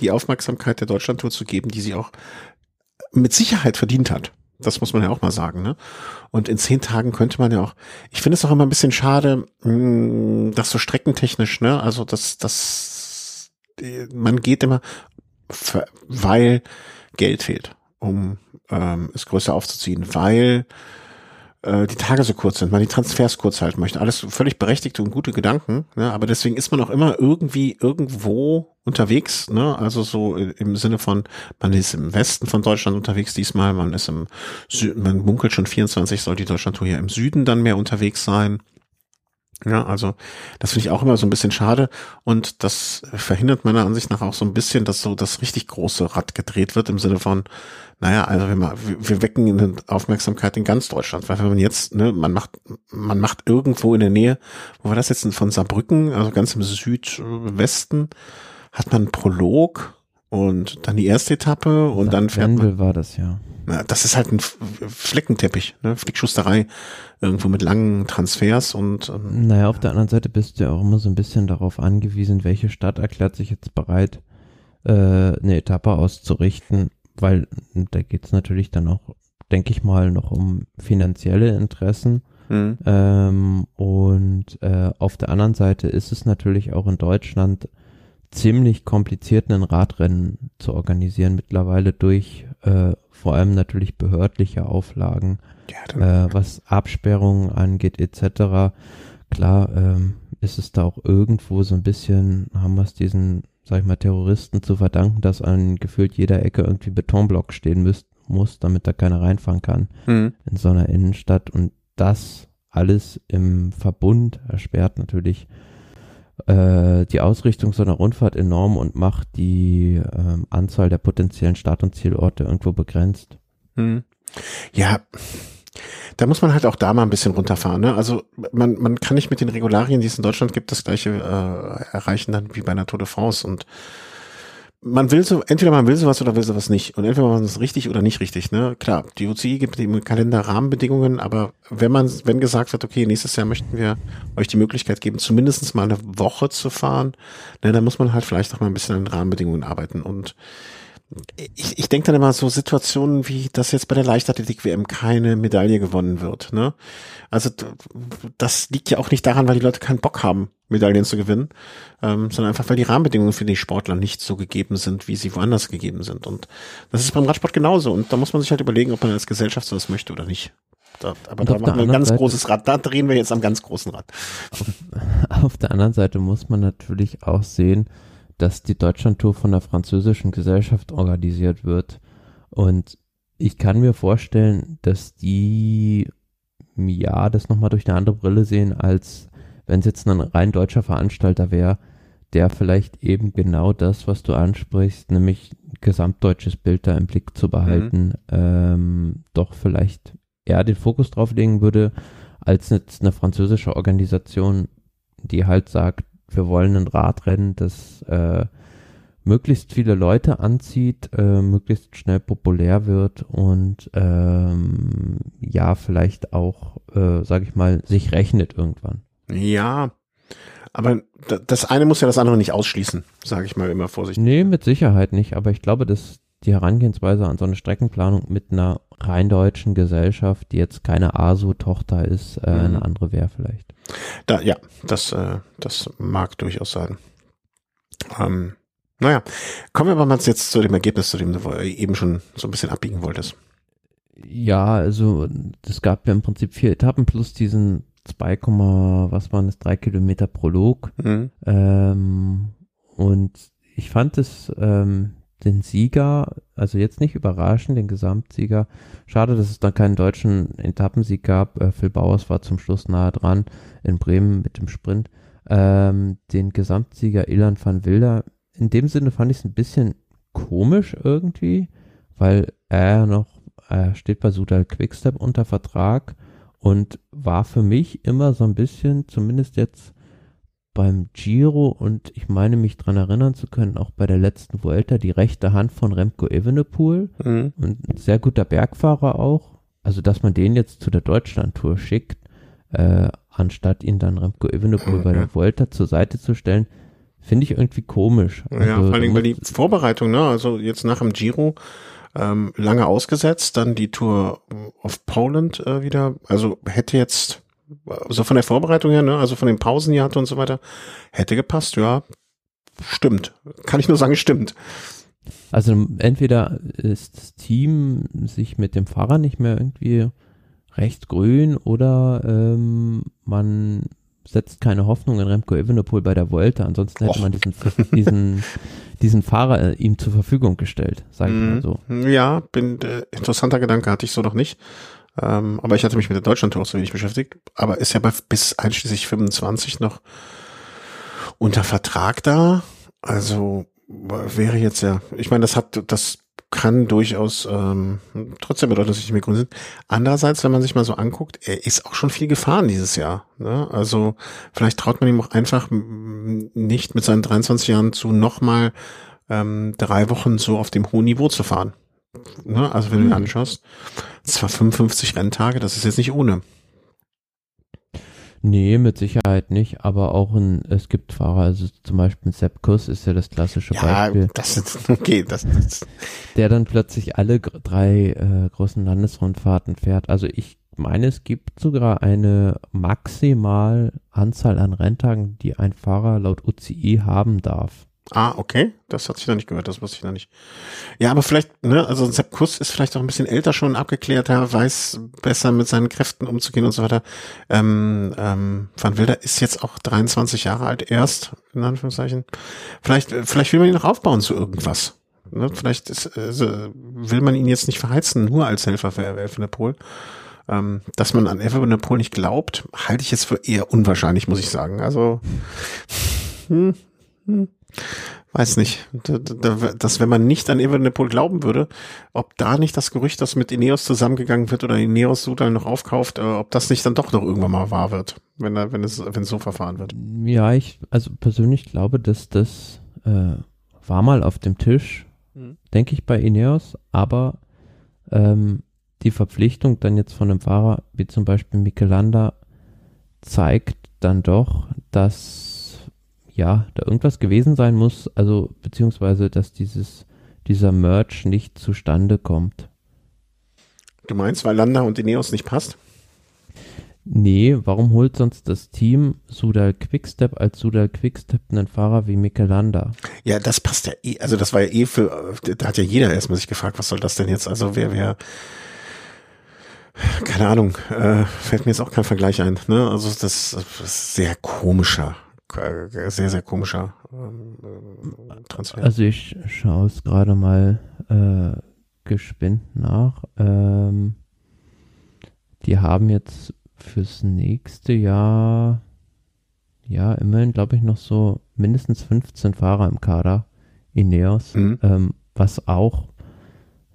die Aufmerksamkeit der Deutschlandtour zu geben, die sie auch mit Sicherheit verdient hat. Das muss man ja auch mal sagen, ne? Und in zehn Tagen könnte man ja auch, ich finde es auch immer ein bisschen schade, mh, dass so streckentechnisch, ne? Also das, das, man geht immer, weil Geld fehlt, um ähm, es größer aufzuziehen, weil äh, die Tage so kurz sind, man die Transfers kurz halten möchte. Alles völlig berechtigte und gute Gedanken, ne? aber deswegen ist man auch immer irgendwie irgendwo unterwegs, ne? also so im Sinne von, man ist im Westen von Deutschland unterwegs diesmal, man ist im Süden, man munkelt schon 24, soll die Deutschlandtour hier im Süden dann mehr unterwegs sein. Ja, also das finde ich auch immer so ein bisschen schade und das verhindert meiner Ansicht nach auch so ein bisschen, dass so das richtig große Rad gedreht wird im Sinne von, naja, also wir, wir wecken eine Aufmerksamkeit in ganz Deutschland, weil wenn man jetzt, ne, man macht, man macht irgendwo in der Nähe, wo war das jetzt von Saarbrücken, also ganz im Südwesten, hat man einen Prolog und dann die erste Etappe und dann fährt man. war das ja. Na, das ist halt ein Fleckenteppich, ne? Flickschusterei irgendwo mit langen Transfers und. Ähm, naja, auf der anderen Seite bist du ja auch immer so ein bisschen darauf angewiesen, welche Stadt erklärt sich jetzt bereit, äh, eine Etappe auszurichten, weil da geht's natürlich dann auch, denke ich mal, noch um finanzielle Interessen. Mhm. Ähm, und äh, auf der anderen Seite ist es natürlich auch in Deutschland ziemlich kompliziert, ein Radrennen zu organisieren, mittlerweile durch äh, vor allem natürlich behördliche Auflagen, ja, äh, was Absperrungen angeht etc. Klar ähm, ist es da auch irgendwo so ein bisschen, haben wir es diesen, sag ich mal, Terroristen zu verdanken, dass an gefühlt jeder Ecke irgendwie Betonblock stehen müsst, muss, damit da keiner reinfahren kann mhm. in so einer Innenstadt und das alles im Verbund erschwert natürlich äh, die Ausrichtung so einer Rundfahrt enorm und macht die äh, Anzahl der potenziellen Start- und Zielorte irgendwo begrenzt. Hm. Ja, da muss man halt auch da mal ein bisschen runterfahren. Ne? Also man, man kann nicht mit den Regularien, die es in Deutschland gibt, das gleiche äh, erreichen dann wie bei einer Tour de France. Und man will so, entweder man will sowas oder will sowas nicht. Und entweder man es richtig oder nicht richtig. Ne? Klar, die UCI gibt im Kalender Rahmenbedingungen, aber wenn man, wenn gesagt wird, okay, nächstes Jahr möchten wir euch die Möglichkeit geben, zumindest mal eine Woche zu fahren, ne, dann muss man halt vielleicht auch mal ein bisschen an den Rahmenbedingungen arbeiten. Und ich, ich denke dann immer so Situationen wie, dass jetzt bei der Leichtathletik-WM keine Medaille gewonnen wird. Ne? Also das liegt ja auch nicht daran, weil die Leute keinen Bock haben, Medaillen zu gewinnen, ähm, sondern einfach, weil die Rahmenbedingungen für die Sportler nicht so gegeben sind, wie sie woanders gegeben sind. Und das ist beim Radsport genauso. Und da muss man sich halt überlegen, ob man als Gesellschaft sowas möchte oder nicht. Da, aber da machen wir ein ganz Seite, großes Rad. Da drehen wir jetzt am ganz großen Rad. Auf *laughs* der anderen Seite muss man natürlich auch sehen, dass die Deutschlandtour von der französischen Gesellschaft organisiert wird. Und ich kann mir vorstellen, dass die ja das nochmal durch eine andere Brille sehen, als wenn es jetzt ein rein deutscher Veranstalter wäre, der vielleicht eben genau das, was du ansprichst, nämlich gesamtdeutsches Bild da im Blick zu behalten, mhm. ähm, doch vielleicht eher den Fokus drauf legen würde, als jetzt eine französische Organisation, die halt sagt, wir wollen ein Radrennen, das äh, möglichst viele Leute anzieht, äh, möglichst schnell populär wird und ähm, ja, vielleicht auch, äh, sage ich mal, sich rechnet irgendwann. Ja, aber das eine muss ja das andere nicht ausschließen, sage ich mal immer vorsichtig. Nee, mit Sicherheit nicht, aber ich glaube, dass die Herangehensweise an so eine Streckenplanung mit einer rein deutschen Gesellschaft, die jetzt keine ASO-Tochter ist, äh, mhm. eine andere wäre vielleicht. Da, ja, das, äh, das mag durchaus sein. Ähm, naja, kommen wir aber mal jetzt zu dem Ergebnis, zu dem du eben schon so ein bisschen abbiegen wolltest. Ja, also es gab ja im Prinzip vier Etappen plus diesen 2, was waren das, drei Kilometer Prolog. Mhm. Ähm, und ich fand es ähm, den Sieger, also jetzt nicht überraschend, den Gesamtsieger. Schade, dass es da keinen deutschen Etappensieg gab. Äh, Phil Bauers war zum Schluss nahe dran in Bremen mit dem Sprint. Ähm, den Gesamtsieger Ilan van Wilder. In dem Sinne fand ich es ein bisschen komisch irgendwie, weil er noch, er steht bei Sudal Quickstep unter Vertrag und war für mich immer so ein bisschen, zumindest jetzt beim Giro und ich meine mich dran erinnern zu können, auch bei der letzten Vuelta die rechte Hand von Remco Evenepoel mhm. und ein sehr guter Bergfahrer auch. Also, dass man den jetzt zu der Deutschlandtour schickt, äh, anstatt ihn dann Remco Evenepoel mhm. bei der Vuelta zur Seite zu stellen, finde ich irgendwie komisch. Also, ja, vor allem, weil die Vorbereitung, ne, also jetzt nach dem Giro, ähm, lange ausgesetzt, dann die Tour of Poland äh, wieder, also hätte jetzt so von der Vorbereitung her, ne, also von den Pausen, die hatte und so weiter, hätte gepasst, ja. Stimmt. Kann ich nur sagen, stimmt. Also entweder ist das Team sich mit dem Fahrer nicht mehr irgendwie recht grün oder ähm, man setzt keine Hoffnung in Remco Evenepoel bei der Volte. Ansonsten hätte Och. man diesen, diesen, *laughs* diesen Fahrer äh, ihm zur Verfügung gestellt, sage ich mal mhm. so. Ja, bin äh, interessanter Gedanke hatte ich so noch nicht. Ähm, aber ich hatte mich mit der Deutschland-Tour so wenig beschäftigt. Aber ist ja bis einschließlich 25 noch unter Vertrag da. Also wäre jetzt ja, ich meine, das hat, das kann durchaus ähm, trotzdem bedeuten, dass ich nicht mehr grün sind. Andererseits, wenn man sich mal so anguckt, er ist auch schon viel gefahren dieses Jahr. Ne? Also vielleicht traut man ihm auch einfach nicht mit seinen 23 Jahren zu, nochmal ähm, drei Wochen so auf dem hohen Niveau zu fahren. Ne? Also wenn du dir hm. anschaust, zwar 55 Renntage, das ist jetzt nicht ohne. Nee, mit Sicherheit nicht, aber auch ein, es gibt Fahrer, also zum Beispiel Sepp Kuss ist ja das klassische ja, Beispiel. das ist, *laughs* okay, das ist. Der dann plötzlich alle drei äh, großen Landesrundfahrten fährt. Also ich meine, es gibt sogar eine maximal Anzahl an Renntagen, die ein Fahrer laut UCI haben darf. Ah, okay. Das hat sich noch nicht gehört, das wusste ich noch nicht. Ja, aber vielleicht, ne, also Sepp Kuss ist vielleicht auch ein bisschen älter schon, abgeklärter, weiß besser mit seinen Kräften umzugehen und so weiter. Ähm, ähm, Van Wilder ist jetzt auch 23 Jahre alt erst, in Anführungszeichen. Vielleicht, vielleicht will man ihn noch aufbauen zu irgendwas. Ne? Vielleicht ist, also will man ihn jetzt nicht verheizen, nur als Helfer für Evenepoel. Ähm, dass man an Evenepoel nicht glaubt, halte ich jetzt für eher unwahrscheinlich, muss ich sagen. Also, hm, hm weiß nicht, dass wenn man nicht an Evenepoel glauben würde, ob da nicht das Gerücht, das mit Ineos zusammengegangen wird oder Ineos Sudal noch aufkauft, äh, ob das nicht dann doch noch irgendwann mal wahr wird, wenn er, wenn es, wenn es so verfahren wird. Ja, ich also persönlich glaube, dass das äh, war mal auf dem Tisch, mhm. denke ich bei Ineos, aber ähm, die Verpflichtung dann jetzt von einem Fahrer wie zum Beispiel Michelanda zeigt dann doch, dass ja, da irgendwas gewesen sein muss, also beziehungsweise, dass dieses, dieser Merch nicht zustande kommt. Du meinst, weil Landa und Ineos nicht passt? Nee, warum holt sonst das Team Sudal Quickstep als Sudal Quickstep einen Fahrer wie Mikel Landa? Ja, das passt ja eh, also das war ja eh für, da hat ja jeder erstmal sich gefragt, was soll das denn jetzt? Also wer, wer, keine Ahnung, äh, fällt mir jetzt auch kein Vergleich ein, ne? Also das, das ist sehr komischer sehr, sehr komischer ähm, äh, Transfer. Also ich schaue es gerade mal äh, geschwind nach. Ähm, die haben jetzt fürs nächste Jahr, ja, immerhin glaube ich noch so mindestens 15 Fahrer im Kader, Ineos, mhm. ähm, was auch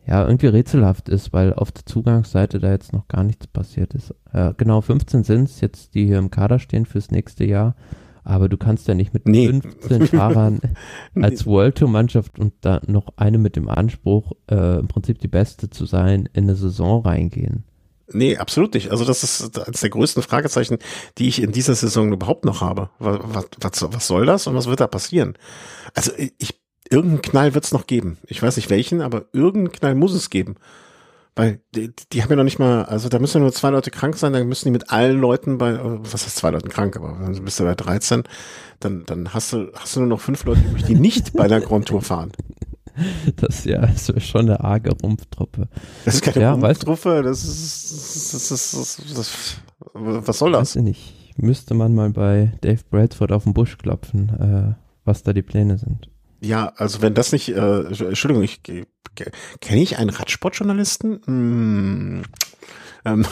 ja, irgendwie rätselhaft ist, weil auf der Zugangsseite da jetzt noch gar nichts passiert ist. Äh, genau, 15 sind es jetzt, die hier im Kader stehen fürs nächste Jahr. Aber du kannst ja nicht mit nee. 15 *laughs* Fahrern als World Tour Mannschaft und da noch eine mit dem Anspruch, äh, im Prinzip die Beste zu sein, in eine Saison reingehen. Nee, absolut nicht. Also das ist eines der größten Fragezeichen, die ich in dieser Saison überhaupt noch habe. Was, was, was soll das und was wird da passieren? Also ich, irgendeinen Knall wird es noch geben. Ich weiß nicht welchen, aber irgendeinen Knall muss es geben. Weil die, die haben ja noch nicht mal, also da müssen ja nur zwei Leute krank sein, dann müssen die mit allen Leuten bei, was heißt zwei Leuten krank, aber dann bist du bei 13, dann, dann hast du, hast du nur noch fünf Leute die nicht bei der Grand Tour fahren. *laughs* Das ja, das ist schon eine arge Rumpftruppe. Das ist keine ja, Rumpftruppe, das ist, das ist, das ist, das, was soll das? Weiß ich nicht. Müsste man mal bei Dave Bradford auf den Busch klopfen, äh, was da die Pläne sind. Ja, also wenn das nicht, äh, Entschuldigung, ich kenne ich einen Radsportjournalisten? Hm. Ähm,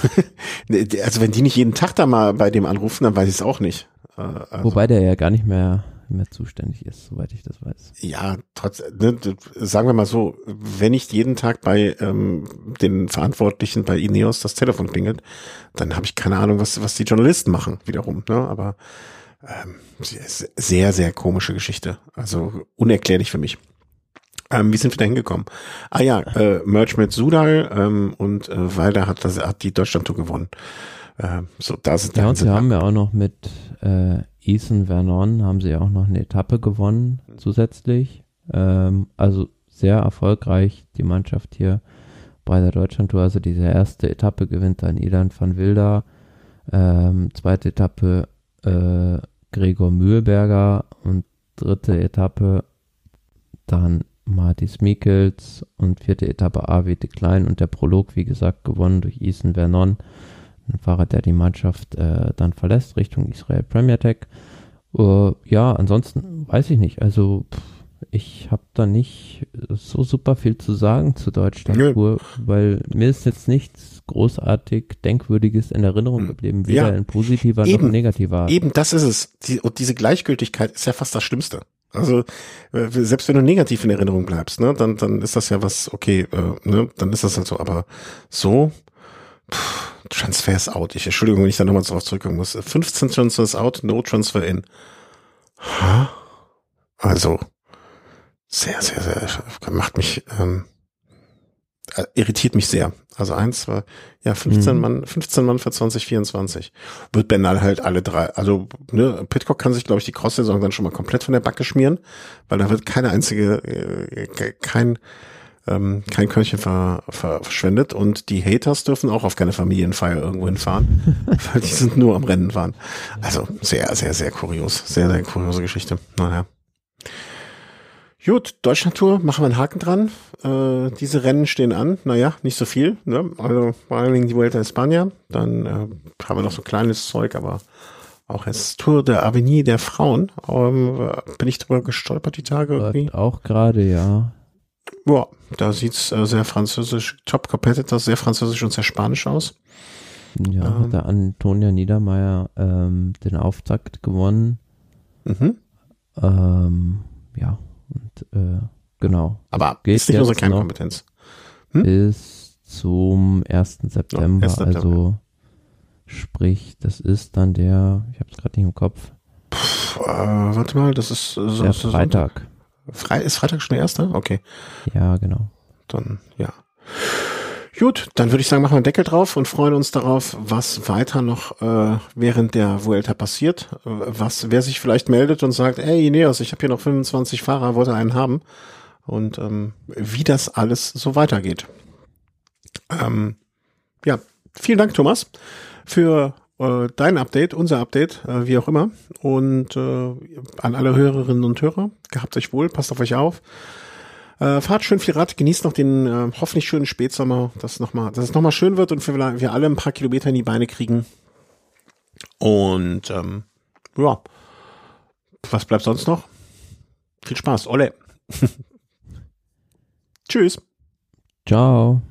*laughs* also wenn die nicht jeden Tag da mal bei dem anrufen, dann weiß ich es auch nicht. Äh, also. Wobei der ja gar nicht mehr mehr zuständig ist, soweit ich das weiß. Ja, trotz, ne, sagen wir mal so, wenn nicht jeden Tag bei ähm, den Verantwortlichen bei Ineos das Telefon klingelt, dann habe ich keine Ahnung, was was die Journalisten machen wiederum. Ne? Aber ähm, sehr, sehr komische Geschichte. Also unerklärlich für mich. Ähm, wie sind wir da hingekommen? Ah ja, äh, Merch mit Sudal ähm, und äh, Walder hat, das, hat die Deutschland-Tour gewonnen. Ähm, so, da sind ja, und sie haben ja auch noch mit äh, Ethan Vernon haben sie auch noch eine Etappe gewonnen zusätzlich. Ähm, also sehr erfolgreich die Mannschaft hier bei der Deutschland-Tour. Also diese erste Etappe gewinnt dann Ilan van Wilder. Ähm, zweite Etappe äh, Gregor Mühlberger und dritte Etappe dann Martis Mikkels und vierte Etappe de Klein und der Prolog, wie gesagt, gewonnen durch Ethan Vernon. ein Fahrer, der die Mannschaft äh, dann verlässt Richtung Israel Premier Tech. Uh, ja, ansonsten weiß ich nicht. Also pff, ich habe da nicht so super viel zu sagen zu Deutschland, Nö. weil mir ist jetzt nichts großartig Denkwürdiges in Erinnerung hm. geblieben, weder ja, in positiver eben, noch negativer Art. Eben, das ist es. Die, und diese Gleichgültigkeit ist ja fast das Schlimmste. Also äh, selbst wenn du negativ in Erinnerung bleibst, ne, dann dann ist das ja was okay, äh, ne, dann ist das halt so. Aber so pff, Transfer ist out. Ich Entschuldigung, wenn ich da nochmal drauf zurückkommen muss. 15 Transfers out, no Transfer in. Ha? Also sehr, sehr, sehr macht mich ähm, äh, irritiert mich sehr. Also eins, zwei, ja, 15 mhm. Mann, 15 Mann für 2024. Wird Bernal halt alle drei, also, ne, Pitcock kann sich, glaube ich, die Cross-Saison dann schon mal komplett von der Backe schmieren, weil da wird keine einzige, äh, kein, ähm, kein Körnchen ver, ver, verschwendet und die Haters dürfen auch auf keine Familienfeier irgendwo hinfahren, *laughs* weil die sind nur am Rennen fahren. Also sehr, sehr, sehr kurios. Sehr, sehr kuriose Geschichte. Naja. Gut, Deutschlandtour, machen wir einen Haken dran. Äh, diese Rennen stehen an. Naja, nicht so viel. Ne? Also vor allen Dingen die Vuelta España. Dann äh, haben wir noch so kleines Zeug, aber auch jetzt Tour der Avenue der Frauen. Ähm, bin ich drüber gestolpert die Tage irgendwie? Auch gerade, ja. Boah, da sieht's äh, sehr französisch, Top Competitors, sehr französisch und sehr spanisch aus. Ja, ähm, hat der Antonia Niedermeyer ähm, den Auftakt gewonnen. Mhm. Ähm, ja, und äh, genau. Aber geht ist nicht unsere Kernkompetenz. Hm? Bis zum 1. September, 1. September. Also sprich, das ist dann der, ich habe es gerade nicht im Kopf. Puh, äh, warte mal, das ist so, der Freitag. Fre ist Freitag schon der erste? Okay. Ja, genau. Dann, ja. Gut, dann würde ich sagen, machen wir einen Deckel drauf und freuen uns darauf, was weiter noch äh, während der Vuelta passiert. Äh, was, wer sich vielleicht meldet und sagt, ey Ineos, ich habe hier noch 25 Fahrer, wollte einen haben. Und ähm, wie das alles so weitergeht. Ähm, ja, vielen Dank, Thomas, für äh, dein Update, unser Update, äh, wie auch immer. Und äh, an alle Hörerinnen und Hörer, gehabt euch wohl, passt auf euch auf. Äh, fahrt schön viel Rad, genießt noch den äh, hoffentlich schönen Spätsommer, dass, noch mal, dass es nochmal schön wird und wir, wir alle ein paar Kilometer in die Beine kriegen. Und ähm, ja, was bleibt sonst noch? Viel Spaß, Olle. *laughs* Tschüss. Ciao.